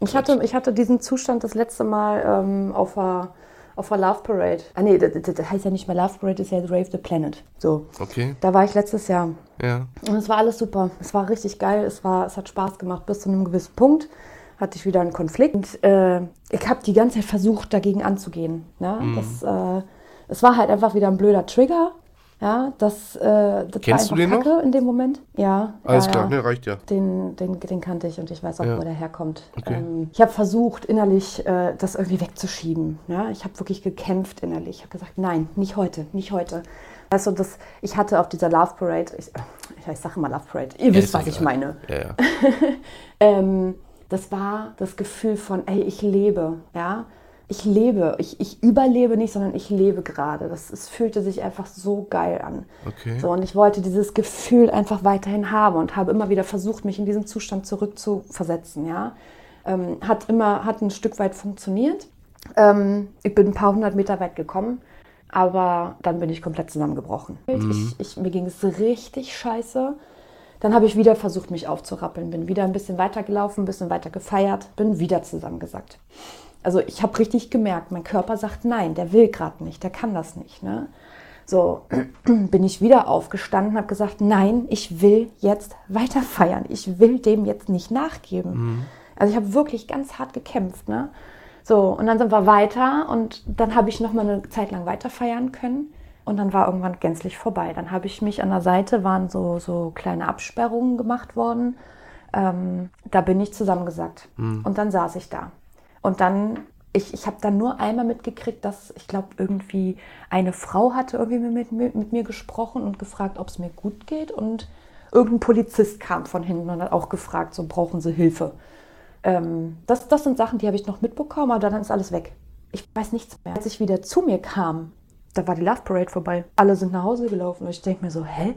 Ich hatte, ich hatte diesen Zustand das letzte Mal ähm, auf der auf der Love Parade. Ah nee, das, das- das heißt ja nicht mehr Love Parade, das ist ja Rave the Planet. So. Okay, Da war ich letztes Jahr. ja. Und es war alles super. Es war richtig geil. Es, war, es hat Spaß gemacht. Bis zu einem gewissen Punkt hatte ich wieder einen Konflikt. Und äh, ich habe die ganze Zeit versucht, dagegen anzugehen. Ne? Mhm. Das, äh, es war halt einfach wieder ein blöder Trigger. Ja, das, äh, das Kennst du war den einfach noch? Kacke in dem Moment. Ja. Alles ja, klar, ja. ne, reicht ja. Den, den, den kannte ich und ich weiß auch, Ja. wo der herkommt. Okay. Ähm, ich habe versucht, innerlich äh, das irgendwie wegzuschieben. Ja? Ich habe wirklich gekämpft innerlich. Ich habe gesagt, nein, nicht heute, nicht heute. Also das, ich hatte auf dieser Love Parade, ich, ich, sage immer Love Parade, ihr wisst, was ich meine. Ja, ja. Ähm, das war das Gefühl von, ey, ich lebe, ja. Ich lebe, ich, ich überlebe nicht, sondern ich lebe gerade. Das, es fühlte sich einfach so geil an. Okay. So, und ich wollte dieses Gefühl einfach weiterhin haben und habe immer wieder versucht, mich in diesen Zustand zurückzuversetzen, ja. Ähm, hat immer, hat ein Stück weit funktioniert. Ähm, ich bin ein paar hundert Meter weit gekommen, aber dann bin ich komplett zusammengebrochen. Ich, ich, mir ging es richtig scheiße. Dann habe ich wieder versucht, mich aufzurappeln, bin wieder ein bisschen weiter gelaufen, ein bisschen weiter gefeiert, bin wieder zusammengesackt. Also ich habe richtig gemerkt, mein Körper sagt nein, der will gerade nicht, der kann das nicht. Ne? So bin ich wieder aufgestanden, habe gesagt, nein, ich will jetzt weiter feiern, ich will dem jetzt nicht nachgeben. Also ich habe wirklich ganz hart gekämpft. Ne? So, und dann sind wir weiter und dann habe ich noch mal eine Zeit lang weiter feiern können. Und dann war irgendwann gänzlich vorbei. Dann habe ich mich an der Seite, waren so, so kleine Absperrungen gemacht worden. Ähm, da bin ich zusammengesackt. Und dann saß ich da. Und dann, ich, ich habe dann nur einmal mitgekriegt, dass ich glaube, irgendwie eine Frau hatte irgendwie mit, mit, mit mir gesprochen und gefragt, ob es mir gut geht. Und irgendein Polizist kam von hinten und hat auch gefragt, so brauchen Sie Hilfe. Ähm, das, das sind Sachen, die habe ich noch mitbekommen, aber dann ist alles weg. Ich weiß nichts mehr. Als ich wieder zu mir kam, da war die Love Parade vorbei. Alle sind nach Hause gelaufen und ich denke mir so, hä?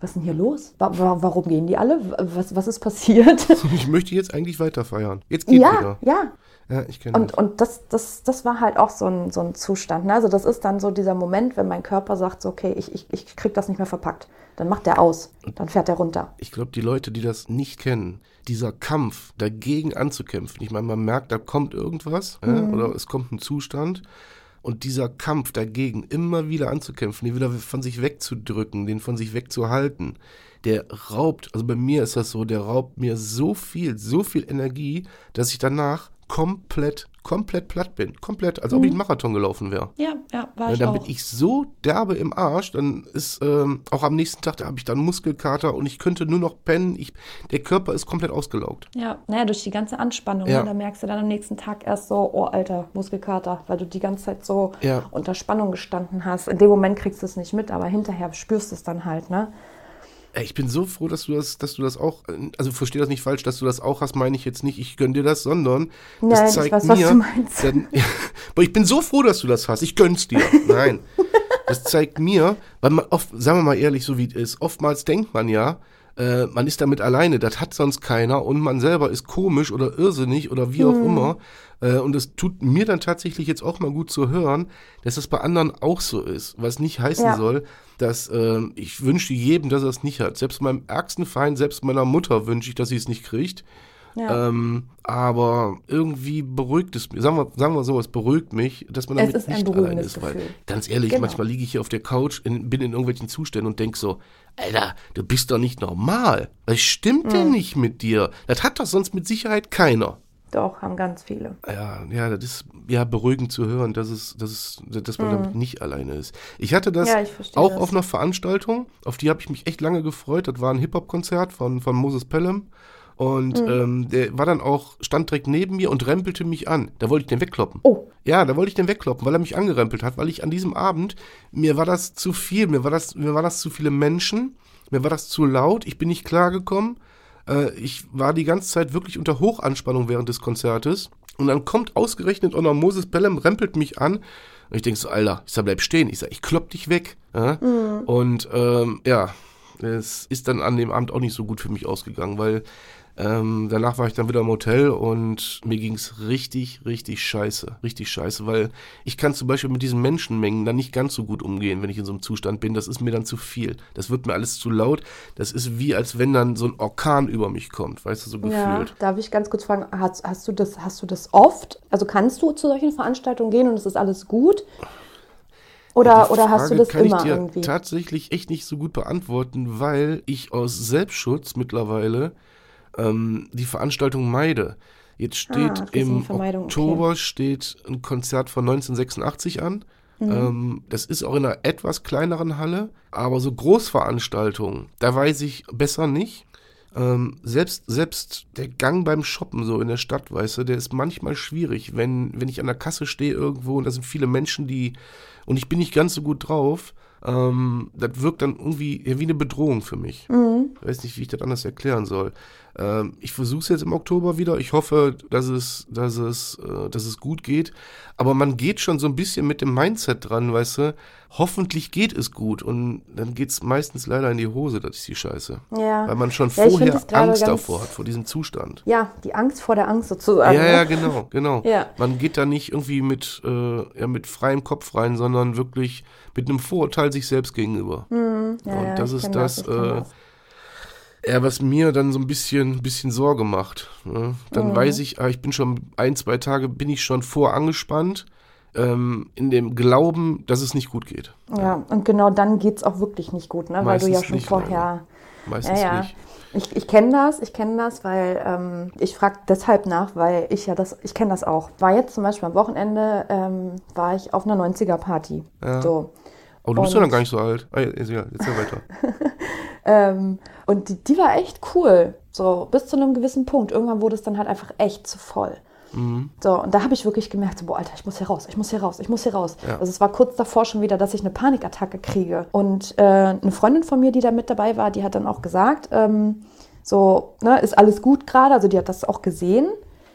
Was ist denn hier los? Wa wa warum gehen die alle? Was, was ist passiert? Ich möchte jetzt eigentlich weiter feiern. Jetzt geht ja, wieder. ja. Ja, ich kenne Und, das. und das, das, das war halt auch so ein, so ein Zustand. Ne? Also das ist dann so dieser Moment, wenn mein Körper sagt, so, okay, ich, ich, ich krieg das nicht mehr verpackt. Dann macht der aus. Dann fährt der runter. Ich glaube, die Leute, die das nicht kennen, dieser Kampf dagegen anzukämpfen, ich meine, man merkt, da kommt irgendwas ja, Mhm. oder es kommt ein Zustand und dieser Kampf dagegen immer wieder anzukämpfen, den wieder von sich wegzudrücken, den von sich wegzuhalten, der raubt, also bei mir ist das so, der raubt mir so viel, so viel Energie, dass ich danach komplett, komplett platt bin. Komplett, als ob ich einen Marathon gelaufen wäre. Ja, ja, war Mhm. ich dann auch. bin ich so derbe im Arsch, dann ist ähm, auch am nächsten Tag, da habe ich dann Muskelkater und ich könnte nur noch pennen. Ich, der Körper ist komplett ausgelaugt. Ja, naja, durch die ganze Anspannung. Ja. Ne? Da merkst du dann am nächsten Tag erst so, oh Alter, Muskelkater, weil du die ganze Zeit so Ja. unter Spannung gestanden hast. In dem Moment kriegst du es nicht mit, aber hinterher spürst du es dann halt, ne? Ey, Ich bin so froh, dass du das, dass du das auch, äh, also verstehe das nicht falsch, dass du das auch hast, meine ich jetzt nicht, ich gönn dir das, sondern Nein, das zeigt weiß, was mir, du meinst. Dann, aber ich bin so froh, dass du das hast. Ich gönn's dir. Nein. Das zeigt mir, weil man oft, sagen wir mal ehrlich, so wie es ist, oftmals denkt man ja, äh, man ist damit alleine, das hat sonst keiner und man selber ist komisch oder irrsinnig oder wie auch Hm. immer. Äh, und es tut mir dann tatsächlich jetzt auch mal gut zu hören, dass das bei anderen auch so ist. Was nicht heißen Ja. soll, dass ähm, ich wünsche jedem, dass er es nicht hat. Selbst meinem ärgsten Feind, selbst meiner Mutter wünsche ich, dass sie es nicht kriegt. Ja. Ähm, aber irgendwie beruhigt es mich, sagen wir, sagen wir so, es beruhigt mich, dass man damit nicht allein ist. Weil, ganz ehrlich, Genau. manchmal liege ich hier auf der Couch, in, bin in irgendwelchen Zuständen und denk so, Alter, du bist doch nicht normal. Was stimmt Mhm. denn nicht mit dir? Das hat doch sonst mit Sicherheit keiner. Doch, haben ganz viele. Ja, ja, das ist ja beruhigend zu hören, dass es, dass es, dass man damit nicht alleine ist. Ich hatte das Mhm. Ja, ich auch das. auf einer Veranstaltung, auf die habe ich mich echt lange gefreut. Das war ein Hip-Hop-Konzert von, von Moses Pelham. Und Mhm. ähm, der war dann auch, stand direkt neben mir und rempelte mich an. Da wollte ich den wegkloppen. Oh. Ja, da wollte ich den wegkloppen, weil er mich angerempelt hat, weil ich an diesem Abend, mir war das zu viel, mir war das, mir war das zu viele Menschen, mir war das zu laut, ich bin nicht klargekommen. Äh, ich war die ganze Zeit wirklich unter Hochanspannung während des Konzertes. Und dann kommt ausgerechnet auch noch Moses Pelham, rempelt mich an. Und ich denke so, Alter, ich sag, bleib stehen. Ich sag, ich klopp dich weg. Ja? Mhm. Und ähm, ja, es ist dann an dem Abend auch nicht so gut für mich ausgegangen, weil ähm, danach war ich dann wieder im Hotel und mir ging es richtig, richtig scheiße. Richtig scheiße, weil ich kann zum Beispiel mit diesen Menschenmengen dann nicht ganz so gut umgehen, wenn ich in so einem Zustand bin. Das ist mir dann zu viel. Das wird mir alles zu laut. Das ist wie, als wenn dann so ein Orkan über mich kommt, weißt du, so gefühlt. Ja, darf ich ganz kurz fragen, hast, hast, du das, hast du das oft? Also kannst du zu solchen Veranstaltungen gehen und es ist alles gut? Oder, oder hast du das kann immer ich dir irgendwie? tatsächlich echt nicht so gut beantworten, weil ich aus Selbstschutz mittlerweile ähm, die Veranstaltung meide. Jetzt ah, steht ah, im Oktober okay. steht ein Konzert von 1986 an. Mhm. Ähm, das ist auch in einer etwas kleineren Halle, aber so Großveranstaltungen, da weiß ich besser nicht. Ähm, selbst, selbst der Gang beim Shoppen so in der Stadt, weißt du, der ist manchmal schwierig, wenn, wenn ich an der Kasse stehe irgendwo und da sind viele Menschen, die, und ich bin nicht ganz so gut drauf, ähm, das wirkt dann irgendwie wie eine Bedrohung für mich. Mhm. Ich weiß nicht, wie ich das anders erklären soll. Ähm, ich versuche es jetzt im Oktober wieder. Ich hoffe, dass es, dass, es, äh, dass es gut geht. Aber man geht schon so ein bisschen mit dem Mindset dran, weißt du. Hoffentlich geht es gut. Und dann geht es meistens leider in die Hose, das ist die Scheiße. Ja. Weil man schon ja, vorher Angst davor hat, vor diesem Zustand. Ja, die Angst vor der Angst sozusagen. Ja, ja, ne? genau, genau. ja. Man geht da nicht irgendwie mit, äh, ja, mit freiem Kopf rein, sondern wirklich mit einem Vorurteil sich selbst gegenüber. Mhm. Ja, Und das ist das, das, äh, das ja, was mir dann so ein bisschen, bisschen Sorge macht. Ne? Dann mhm. weiß ich, ah, ich bin schon ein, zwei Tage, bin ich schon vorangespannt, ähm, in dem Glauben, dass es nicht gut geht. Ja, ja. und genau dann geht es auch wirklich nicht gut, ne? weil du ja schon nicht, vorher. Meistens ja, ja. nicht. Ich, ich kenne das, ich kenne das, weil ähm, ich frage deshalb nach, weil ich ja das, ich kenne das auch. War jetzt zum Beispiel am Wochenende, ähm, war ich auf einer 90er-Party. Ja. So. Oh, du bist ja dann gar nicht so alt. Ah, jetzt, ja, jetzt ja weiter. ähm, und die, die war echt cool. So, bis zu einem gewissen Punkt. Irgendwann wurde es dann halt einfach echt zu voll. Mhm. So, und da habe ich wirklich gemerkt, so, boah, Alter, ich muss hier raus, ich muss hier raus, ich muss hier raus. Ja. Also es war kurz davor schon wieder, dass ich eine Panikattacke kriege. Und äh, eine Freundin von mir, die da mit dabei war, die hat dann auch gesagt, ähm, so, ne, ist alles gut gerade, also die hat das auch gesehen,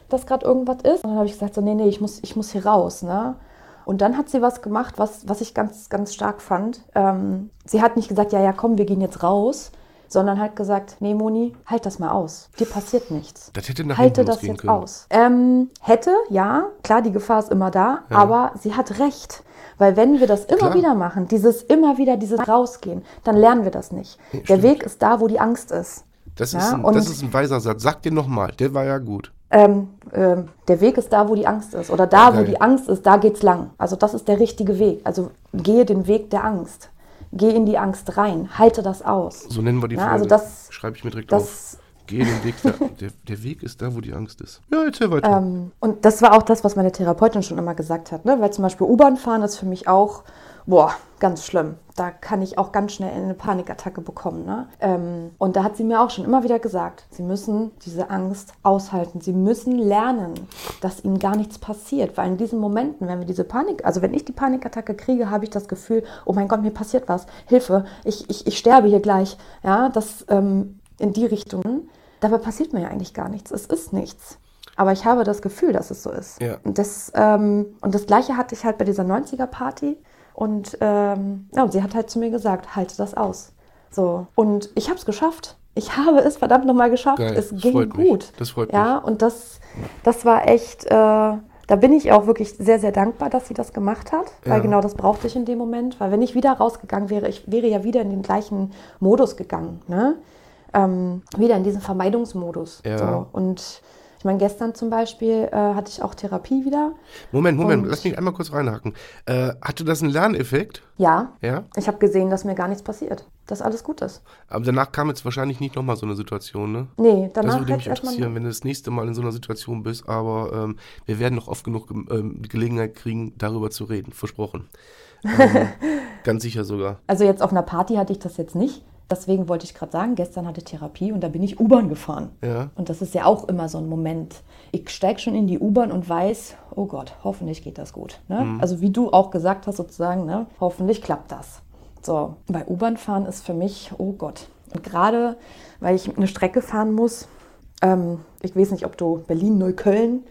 dass gerade irgendwas ist. Und dann habe ich gesagt, so, nee, nee, ich muss, ich muss hier raus, ne. Und dann hat sie was gemacht, was, was ich ganz, ganz stark fand. Ähm, sie hat nicht gesagt, ja, ja, komm, wir gehen jetzt raus, sondern hat gesagt, nee, Moni, halt das mal aus. Dir passiert nichts. Das hätte nach Halte das jetzt können. aus. Ähm, hätte, ja, klar, die Gefahr ist immer da, ja. aber sie hat recht. Weil wenn wir das immer klar. wieder machen, dieses immer wieder, dieses Rausgehen, dann lernen wir das nicht. Nee, Der Weg ist da, wo die Angst ist. Das, ja? ist, ein, das ist ein weiser Satz. Sag dir nochmal, der war ja gut ähm, äh, der Weg ist da, wo die Angst ist. Oder da, okay. wo die Angst ist, da geht's lang. Also das ist der richtige Weg. Also gehe den Weg der Angst. Geh in die Angst rein. Halte das aus. So nennen wir die ja, Also das schreibe ich mir direkt auf. Gehe den Weg, der, der, der, Weg ist da, wo die Angst ist. Ja, erzähl weiter. Ähm, und das war auch das, was meine Therapeutin schon immer gesagt hat. Ne? Weil zum Beispiel U-Bahn fahren ist für mich auch boah, ganz schlimm. Da kann ich auch ganz schnell eine Panikattacke bekommen. Ne? Ähm, und da hat sie mir auch schon immer wieder gesagt, sie müssen diese Angst aushalten. Sie müssen lernen, dass ihnen gar nichts passiert. Weil in diesen Momenten, wenn wir diese Panik, also wenn ich die Panikattacke kriege, habe ich das Gefühl, oh mein Gott, mir passiert was. Hilfe, ich, ich, ich sterbe hier gleich. Ja, das ähm, in die Richtung. Dabei passiert mir ja eigentlich gar nichts. Es ist nichts. Aber ich habe das Gefühl, dass es so ist. Ja. Und, das, ähm, und das Gleiche hatte ich halt bei dieser 90er-Party. Und ähm, ja, sie hat halt zu mir gesagt, halte das aus. So. Und ich habe es geschafft. Ich habe es verdammt nochmal geschafft. Geil. Es ging gut. Mich. Das freut mich. Ja, und das, das war echt, äh, da bin ich auch wirklich sehr, sehr dankbar, dass sie das gemacht hat. Ja. Weil genau das brauchte ich in dem Moment. Weil wenn ich wieder rausgegangen wäre, ich wäre ja wieder in den gleichen Modus gegangen. Ne? Ähm, wieder in diesen Vermeidungsmodus. Ja. So. Und ich meine, gestern zum Beispiel äh, hatte ich auch Therapie wieder. Moment, Moment, lass mich einmal kurz reinhaken. Äh, hatte das einen Lerneffekt? Ja. Ja? Ich habe gesehen, dass mir gar nichts passiert, dass alles gut ist. Aber danach kam jetzt wahrscheinlich nicht nochmal so eine Situation, ne? Nee, danach Das würde mich interessieren, wenn du das nächste Mal in so einer Situation bist. Aber ähm, wir werden noch oft genug ähm, Gelegenheit kriegen, darüber zu reden. Versprochen. Ähm, ganz sicher sogar. Also jetzt auf einer Party hatte ich das jetzt nicht. Deswegen wollte ich gerade sagen, gestern hatte ich Therapie und da bin ich U-Bahn gefahren. Ja. Und das ist ja auch immer so ein Moment. Ich steige schon in die U-Bahn und weiß, oh Gott, hoffentlich geht das gut. Ne? Mhm. Also wie du auch gesagt hast sozusagen, ne? hoffentlich klappt das. So, bei U-Bahn fahren ist für mich, oh Gott, Und gerade, weil ich eine Strecke fahren muss, ähm, ich weiß nicht, ob du Berlin-Neukölln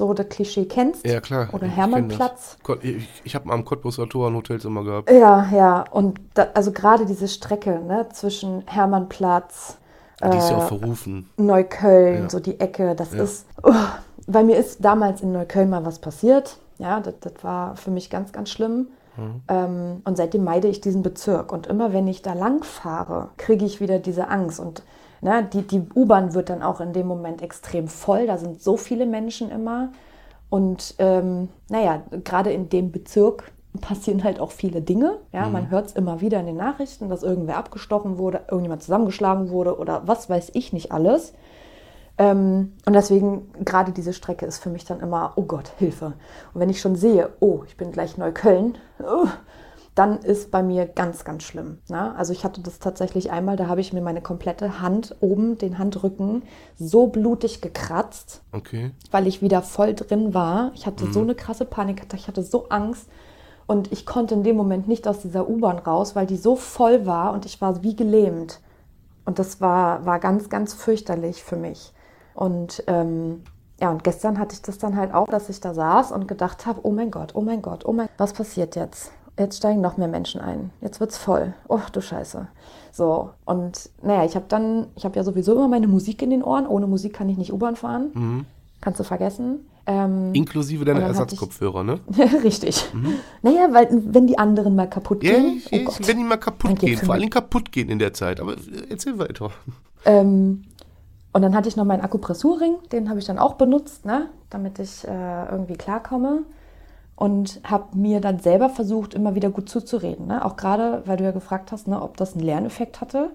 so das Klischee kennst. Ja, klar. Oder ich Hermannplatz. Ich, ich habe am Cottbuser Tor ein Hotelzimmer gehabt. Ja, ja. Und da, also gerade diese Strecke ne, zwischen Hermannplatz, Die ist ja Äh, auch verrufen. Neukölln, Ja. so die Ecke, das Ja. ist. Oh, weil mir ist damals in Neukölln mal was passiert. Ja, das, das war für mich ganz, ganz schlimm. Mhm. Ähm, und seitdem meide ich diesen Bezirk. Und immer wenn ich da lang fahre, kriege ich wieder diese Angst. Und ne, die, die U-Bahn wird dann auch in dem Moment extrem voll. Da sind so viele Menschen immer. Und ähm, naja, gerade in dem Bezirk passieren halt auch viele Dinge. Ja, Mhm. man hört es immer wieder in den Nachrichten, dass irgendwer abgestochen wurde, irgendjemand zusammengeschlagen wurde oder was weiß ich nicht alles. Ähm, und deswegen, gerade diese Strecke ist für mich dann immer, oh Gott, Hilfe. Und wenn ich schon sehe, oh, ich bin gleich Neukölln, oh, dann ist bei mir ganz, ganz schlimm. Ne? Also ich hatte das tatsächlich einmal, da habe ich mir meine komplette Hand oben, den Handrücken, so blutig gekratzt, Okay. weil ich wieder voll drin war. Ich hatte so eine krasse Panik, ich hatte so Angst. Und ich konnte in dem Moment nicht aus dieser U-Bahn raus, weil die so voll war und ich war wie gelähmt. Und das war, war ganz, ganz fürchterlich für mich. Und ähm, ja, und gestern hatte ich das dann halt auch, dass ich da saß und gedacht habe, oh mein Gott, oh mein Gott, oh mein was passiert jetzt? Jetzt steigen noch mehr Menschen ein. Jetzt wird's voll. Oh, du Scheiße. So, und naja, ich habe dann, ich habe ja sowieso immer meine Musik in den Ohren. Ohne Musik kann ich nicht U-Bahn fahren. Kannst du vergessen. Ähm, Inklusive deiner Ersatzkopfhörer, ne? Richtig. Naja, weil wenn die anderen mal kaputt Ja, gehen, ich, oh ich, Gott. wenn die mal kaputt gehen, vor allem kaputt gehen in der Zeit. Aber äh, erzähl weiter. Ähm, und dann hatte ich noch meinen Akupressurring, den habe ich dann auch benutzt, ne, damit ich äh, irgendwie klarkomme. Und habe mir dann selber versucht, immer wieder gut zuzureden. Ne? Auch gerade, weil du ja gefragt hast, ne, ob das einen Lerneffekt hatte.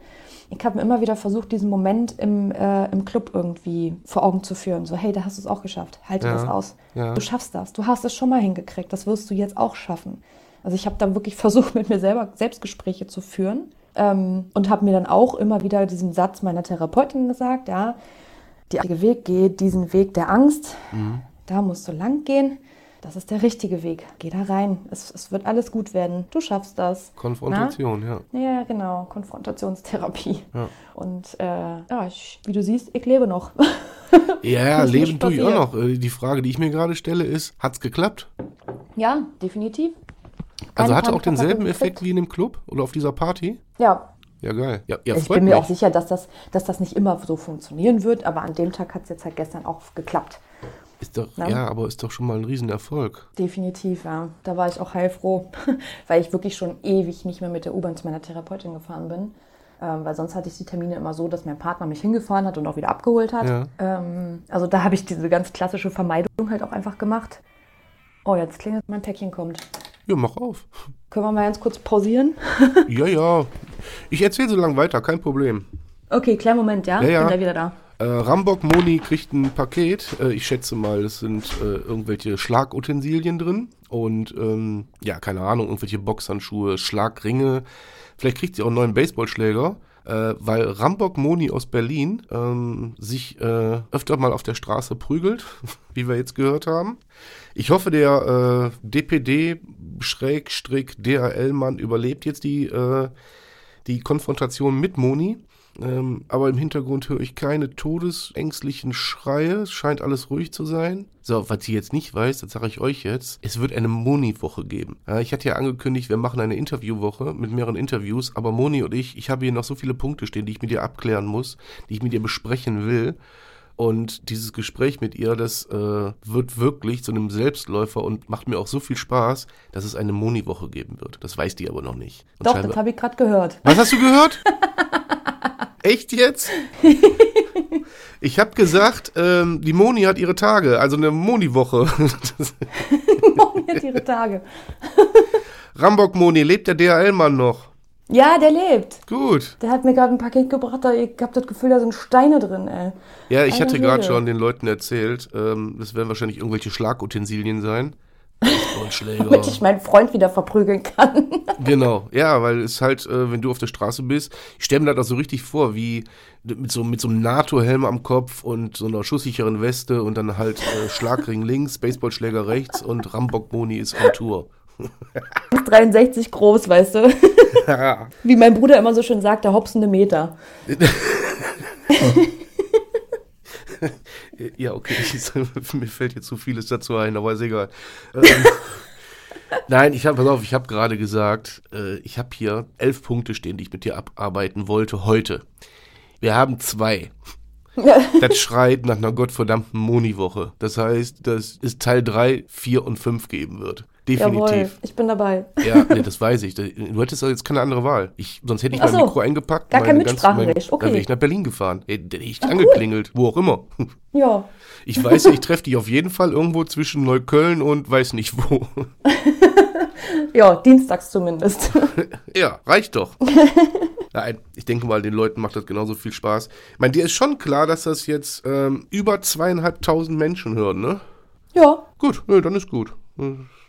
Ich habe mir immer wieder versucht, diesen Moment im, äh, im Club irgendwie vor Augen zu führen. So, hey, da hast du es auch geschafft. Halte Ja, das aus. ja. Du schaffst das. Du hast es schon mal hingekriegt. Das wirst du jetzt auch schaffen. Also ich habe dann wirklich versucht, mit mir selber Selbstgespräche zu führen. Ähm, und habe mir dann auch immer wieder diesen Satz meiner Therapeutin gesagt, ja, der Weg geht diesen Weg der Angst. Da musst du lang gehen. Das ist der richtige Weg. Geh da rein. Es, es wird alles gut werden. Du schaffst das. Konfrontation, ja. Na? Ja, genau. Konfrontationstherapie. Ja. Und äh, ja, ich, wie du siehst, ich lebe noch. Ja, ja, leben tue ich auch noch. Äh, Die Frage, die ich mir gerade stelle, ist, hat's geklappt? ja, definitiv. Also Keine hatte auch denselben. Effekt wie in dem Club oder auf dieser Party? Ja, Ja, geil. Ja, ja ich freut bin mich. mir auch sicher, dass das, dass das nicht immer so funktionieren wird, aber an dem Tag hat es jetzt halt gestern auch geklappt. Ist doch, Ja. ja, aber ist doch schon mal ein Riesenerfolg. Definitiv, ja. Da war ich auch heilfroh, weil ich wirklich schon ewig nicht mehr mit der U-Bahn zu meiner Therapeutin gefahren bin. Ähm, weil sonst hatte ich die Termine immer so, dass mein Partner mich hingefahren hat und auch wieder abgeholt hat. Ja. Ähm, also da habe ich diese ganz klassische Vermeidung halt auch einfach gemacht. Oh, jetzt klingelt, mein Päckchen kommt. Ja, mach auf. Können wir mal ganz kurz pausieren? ja, ja. Ich erzähle so lange weiter, kein Problem. Okay, kleinen Moment, ja? Ja, ja. Bin da wieder da. Äh, Rambock Moni kriegt ein Paket. Äh, ich schätze mal, es sind äh, irgendwelche Schlagutensilien drin. Und ähm, ja, keine Ahnung, irgendwelche Boxhandschuhe, Schlagringe. Vielleicht kriegt sie auch einen neuen Baseballschläger. Äh, weil Rambock Moni aus Berlin ähm, sich äh, öfter mal auf der Straße prügelt, wie wir jetzt gehört haben. Ich hoffe, der äh, DPD-DHL-Mann überlebt jetzt die, äh, die Konfrontation mit Moni. Ähm, aber im Hintergrund höre ich keine todesängstlichen Schreie. Es scheint alles ruhig zu sein. So, was sie jetzt nicht weiß, das sage ich euch jetzt. Es wird eine Moni-Woche geben. Ja, ich hatte ja angekündigt, wir machen eine Interviewwoche mit mehreren Interviews. Aber Moni und ich, ich habe hier noch so viele Punkte stehen, die ich mit ihr abklären muss, die ich mit ihr besprechen will. Und dieses Gespräch mit ihr, das äh, wird wirklich zu einem Selbstläufer und macht mir auch so viel Spaß, dass es eine Moni-Woche geben wird. Das weiß die aber noch nicht. Und Doch, das habe ich gerade gehört. was hast du gehört? Echt jetzt? Ich habe gesagt, ähm, die Moni hat ihre Tage, also eine Moni-Woche. Morgen jetzt ihre Tage. Rambock Moni, lebt der DHL-Mann noch? Ja, der lebt. Gut. Der hat mir gerade ein Paket gebracht, da ich habe das Gefühl, da sind Steine drin, ey. Ja, ich hatte Meine gerade schon den Leuten erzählt, ähm, das werden wahrscheinlich irgendwelche Schlagutensilien sein. Damit ich meinen Freund wieder verprügeln kann. Genau, ja, weil es halt, äh, wenn du auf der Straße bist, ich stelle mir das auch so richtig vor, wie mit so, mit so einem NATO-Helm am Kopf und so einer schusssicheren Weste und dann halt äh, Schlagring links, Baseballschläger rechts und Rambock Moni ist on Tour. 63 groß, weißt du. Wie mein Bruder immer so schön sagt, der hopsende Meter. ja, okay, ich, mir fällt jetzt zu vieles dazu ein, aber ist egal. Ähm, Nein, ich habe, pass auf, ich habe gerade gesagt, äh, ich habe hier elf Punkte stehen, die ich mit dir abarbeiten wollte heute. Wir haben zwei. das schreit nach einer gottverdammten Moni-Woche. Das heißt, dass es Teil 3, 4 und 5 geben wird. Definitiv. Jawohl, ich bin dabei. Ja, nee, das weiß ich. Du hättest jetzt keine andere Wahl. Ich, sonst hätte ich Ach mein Mikro eingepackt. Gar kein Mitspracherecht, okay. Dann wäre ich nach Berlin gefahren. Hätte ich Ach, angeklingelt, cool. wo auch immer. Ja. Ich weiß, ich treffe dich auf jeden Fall irgendwo zwischen Neukölln und weiß nicht wo. ja, dienstags zumindest. ja, reicht doch. Nein, ich denke mal, den Leuten macht das genauso viel Spaß. Ich meine, dir ist schon klar, dass das jetzt ähm, über zweieinhalbtausend Menschen hören, ne? Ja. Gut, ne, dann ist gut.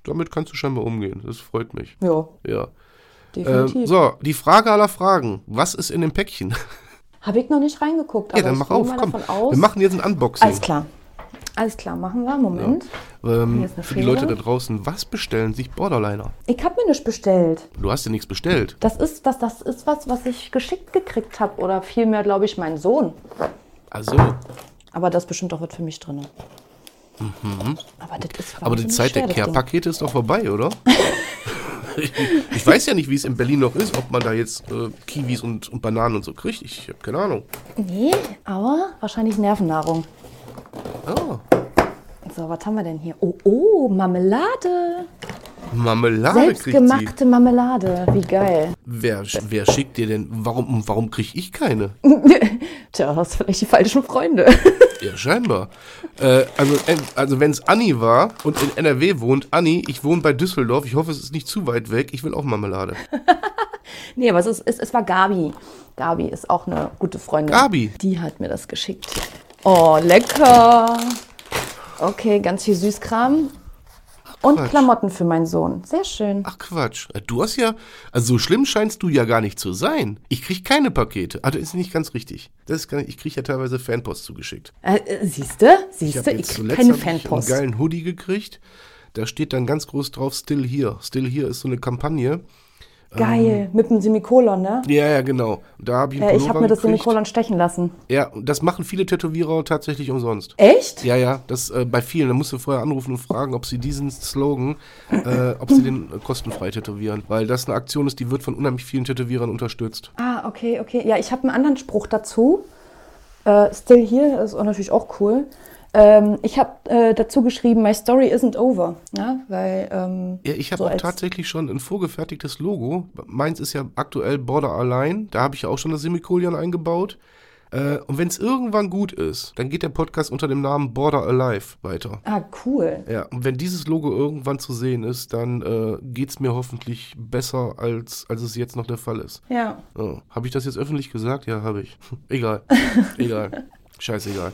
Damit kannst du scheinbar umgehen. Das freut mich. Ja. Ja. Definitiv. Ähm, so, die Frage aller Fragen. Was ist in dem Päckchen? Habe ich noch nicht reingeguckt. Ja, dann mach auf. Komm, wir machen jetzt ein Unboxing. Alles klar. Alles klar, machen wir. Moment. Ja. Ähm, für die Leute da draußen, was bestellen sich Borderliner? Ich habe mir nichts bestellt. Du hast ja nichts bestellt. Das ist, das, das ist was, was ich geschickt gekriegt habe. Oder vielmehr, glaube ich, mein Sohn. Also. Aber das ist bestimmt auch was für mich drin. Mhm. Aber, Aber die Zeit der Care-Pakete ist doch vorbei, oder? ich, ich, weiß ja nicht, wie es in Berlin noch ist, ob man da jetzt äh, Kiwis und, und Bananen und so kriegt. Ich habe keine Ahnung. Nee, aber wahrscheinlich Nervennahrung. Oh. So, was haben wir denn hier? Oh, oh, Marmelade. Marmelade Selbstgemachte Marmelade, wie geil. Wer, wer schickt dir denn, warum, warum kriege ich keine? Tja, hast vielleicht die falschen Freunde. ja, scheinbar. Äh, also äh, also wenn es Anni war und in NRW wohnt, Anni, ich wohne bei Düsseldorf, ich hoffe, es ist nicht zu weit weg, ich will auch Marmelade. nee, aber es, ist, es, es war Gabi. Gabi ist auch eine gute Freundin. Gabi? Die hat mir das geschickt. Oh, lecker. Okay, ganz viel Süßkram. Und Quatsch. Klamotten für meinen Sohn. Sehr schön. Ach Quatsch. Äh, du hast ja, also so schlimm scheinst du ja gar nicht zu sein. Ich krieg keine Pakete. Ah, das ist nicht ganz richtig. Das ist gar nicht, ich krieg ja teilweise Fanpost zugeschickt. Äh, äh siehste? Siehste? Ich, ich krieg keine Fanpost. Ich einen geilen Hoodie gekriegt. Da steht dann ganz groß drauf Still Here. Still Here ist so eine Kampagne. Geil, ähm, mit dem Semikolon, ne? Ja, ja, genau. Da hab ich ja, ich habe mir das Semikolon stechen lassen. Ja, und das machen viele Tätowierer tatsächlich umsonst. Echt? Ja, ja, das äh, bei vielen. Da musst du vorher anrufen und fragen, ob sie diesen Slogan, äh, ob sie den äh, kostenfrei tätowieren. Weil das eine Aktion ist, die wird von unheimlich vielen Tätowierern unterstützt. Ah, okay, okay. Ja, ich habe einen anderen Spruch dazu. Äh, Still Here ist natürlich auch cool. Ähm, ich habe äh, dazu geschrieben, My Story isn't over. Ja, weil, ähm, ja ich habe so auch tatsächlich schon ein vorgefertigtes Logo. Meins ist ja aktuell Border Align. Da habe ich ja auch schon das Semikolon eingebaut. Äh, und wenn es irgendwann gut ist, dann geht der Podcast unter dem Namen Border Alive weiter. Ah, cool. Ja, und wenn dieses Logo irgendwann zu sehen ist, dann äh, geht es mir hoffentlich besser, als, als es jetzt noch der Fall ist. Ja. Oh. Habe ich das jetzt öffentlich gesagt? Ja, habe ich. Egal. Egal. Scheißegal.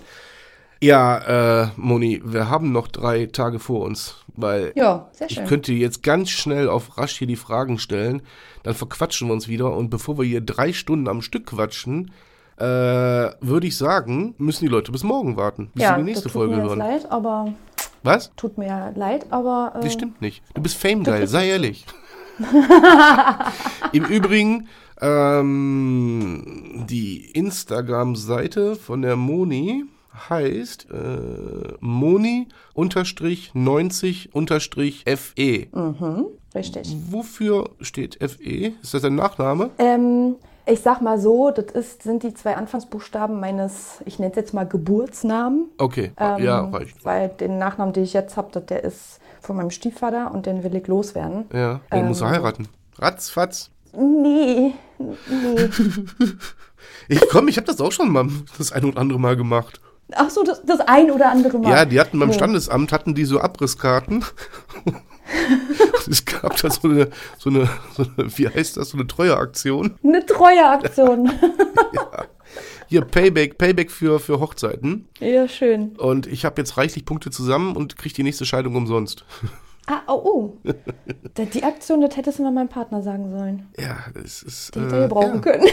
Ja, äh, Moni, wir haben noch drei Tage vor uns, weil ja, ich könnte jetzt ganz schnell auf rasch hier die Fragen stellen, dann verquatschen wir uns wieder und bevor wir hier drei Stunden am Stück quatschen, äh, würde ich sagen, müssen die Leute bis morgen warten, bis ja, sie die nächste das tut Folge mir hören. Leid, aber Was? Tut mir leid, aber äh, das stimmt nicht. Du bist Fame-geil, sei ehrlich. Im Übrigen, ähm, die Instagram-Seite von der Moni heißt äh, Moni-90-FE. Mhm, richtig. Wofür steht FE? Ist das ein Nachname? Ähm, ich sag mal so, das ist, sind die zwei Anfangsbuchstaben meines, ich nenne es jetzt mal Geburtsnamen. Okay, ähm, ja, reicht. Weil den Nachnamen, den ich jetzt habe, der ist von meinem Stiefvater und den will ich loswerden. Ja, den ähm, muss er heiraten. Ratzfatz. Nee, nee. ich komm, ich habe das auch schon mal das ein oder andere Mal gemacht. Ach so, das, das ein oder andere Mal. Ja, die hatten beim Standesamt, hatten die so Abrisskarten. es gab da so eine, so, eine, so eine, wie heißt das, so eine Treueaktion. Eine Treueaktion. ja. Hier, Payback, Payback für, für Hochzeiten. Ja, schön. Und ich habe jetzt reichlich Punkte zusammen und kriege die nächste Scheidung umsonst. Ah, oh, oh. Die Aktion, das hättest du mal meinem Partner sagen sollen. Ja, das ist. Die hätte äh, brauchen ja. können.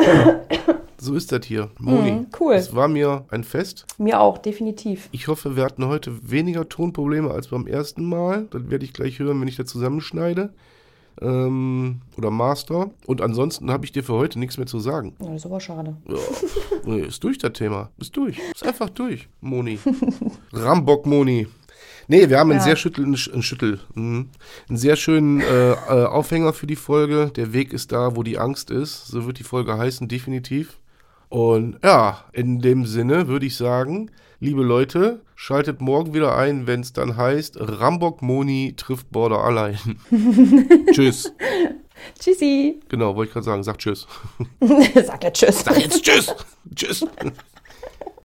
Ja. So ist das hier. Moni. Mm, cool. Es war mir ein Fest. Mir auch, definitiv. Ich hoffe, wir hatten heute weniger Tonprobleme als beim ersten Mal. Das werde ich gleich hören, wenn ich da zusammenschneide. ähm, oder Master. Und ansonsten habe ich dir für heute nichts mehr zu sagen. Ja, das ist aber schade. Ja. Nee, ist durch das Thema. Ist durch. Ist einfach durch, Moni. Rambock Moni. Nee, wir haben einen Ja. sehr einen Sch- einen Schüttel, mhm. einen sehr schönen äh, äh, Aufhänger für die Folge. Der Weg ist da, wo die Angst ist. So wird die Folge heißen, definitiv. Und ja, in dem Sinne würde ich sagen, liebe Leute, schaltet morgen wieder ein, wenn es dann heißt, Rambock Moni trifft Border allein. tschüss. Tschüssi. Genau, wollte ich gerade sagen, sagt tschüss. Sagt er Tschüss. Sag jetzt tschüss. tschüss.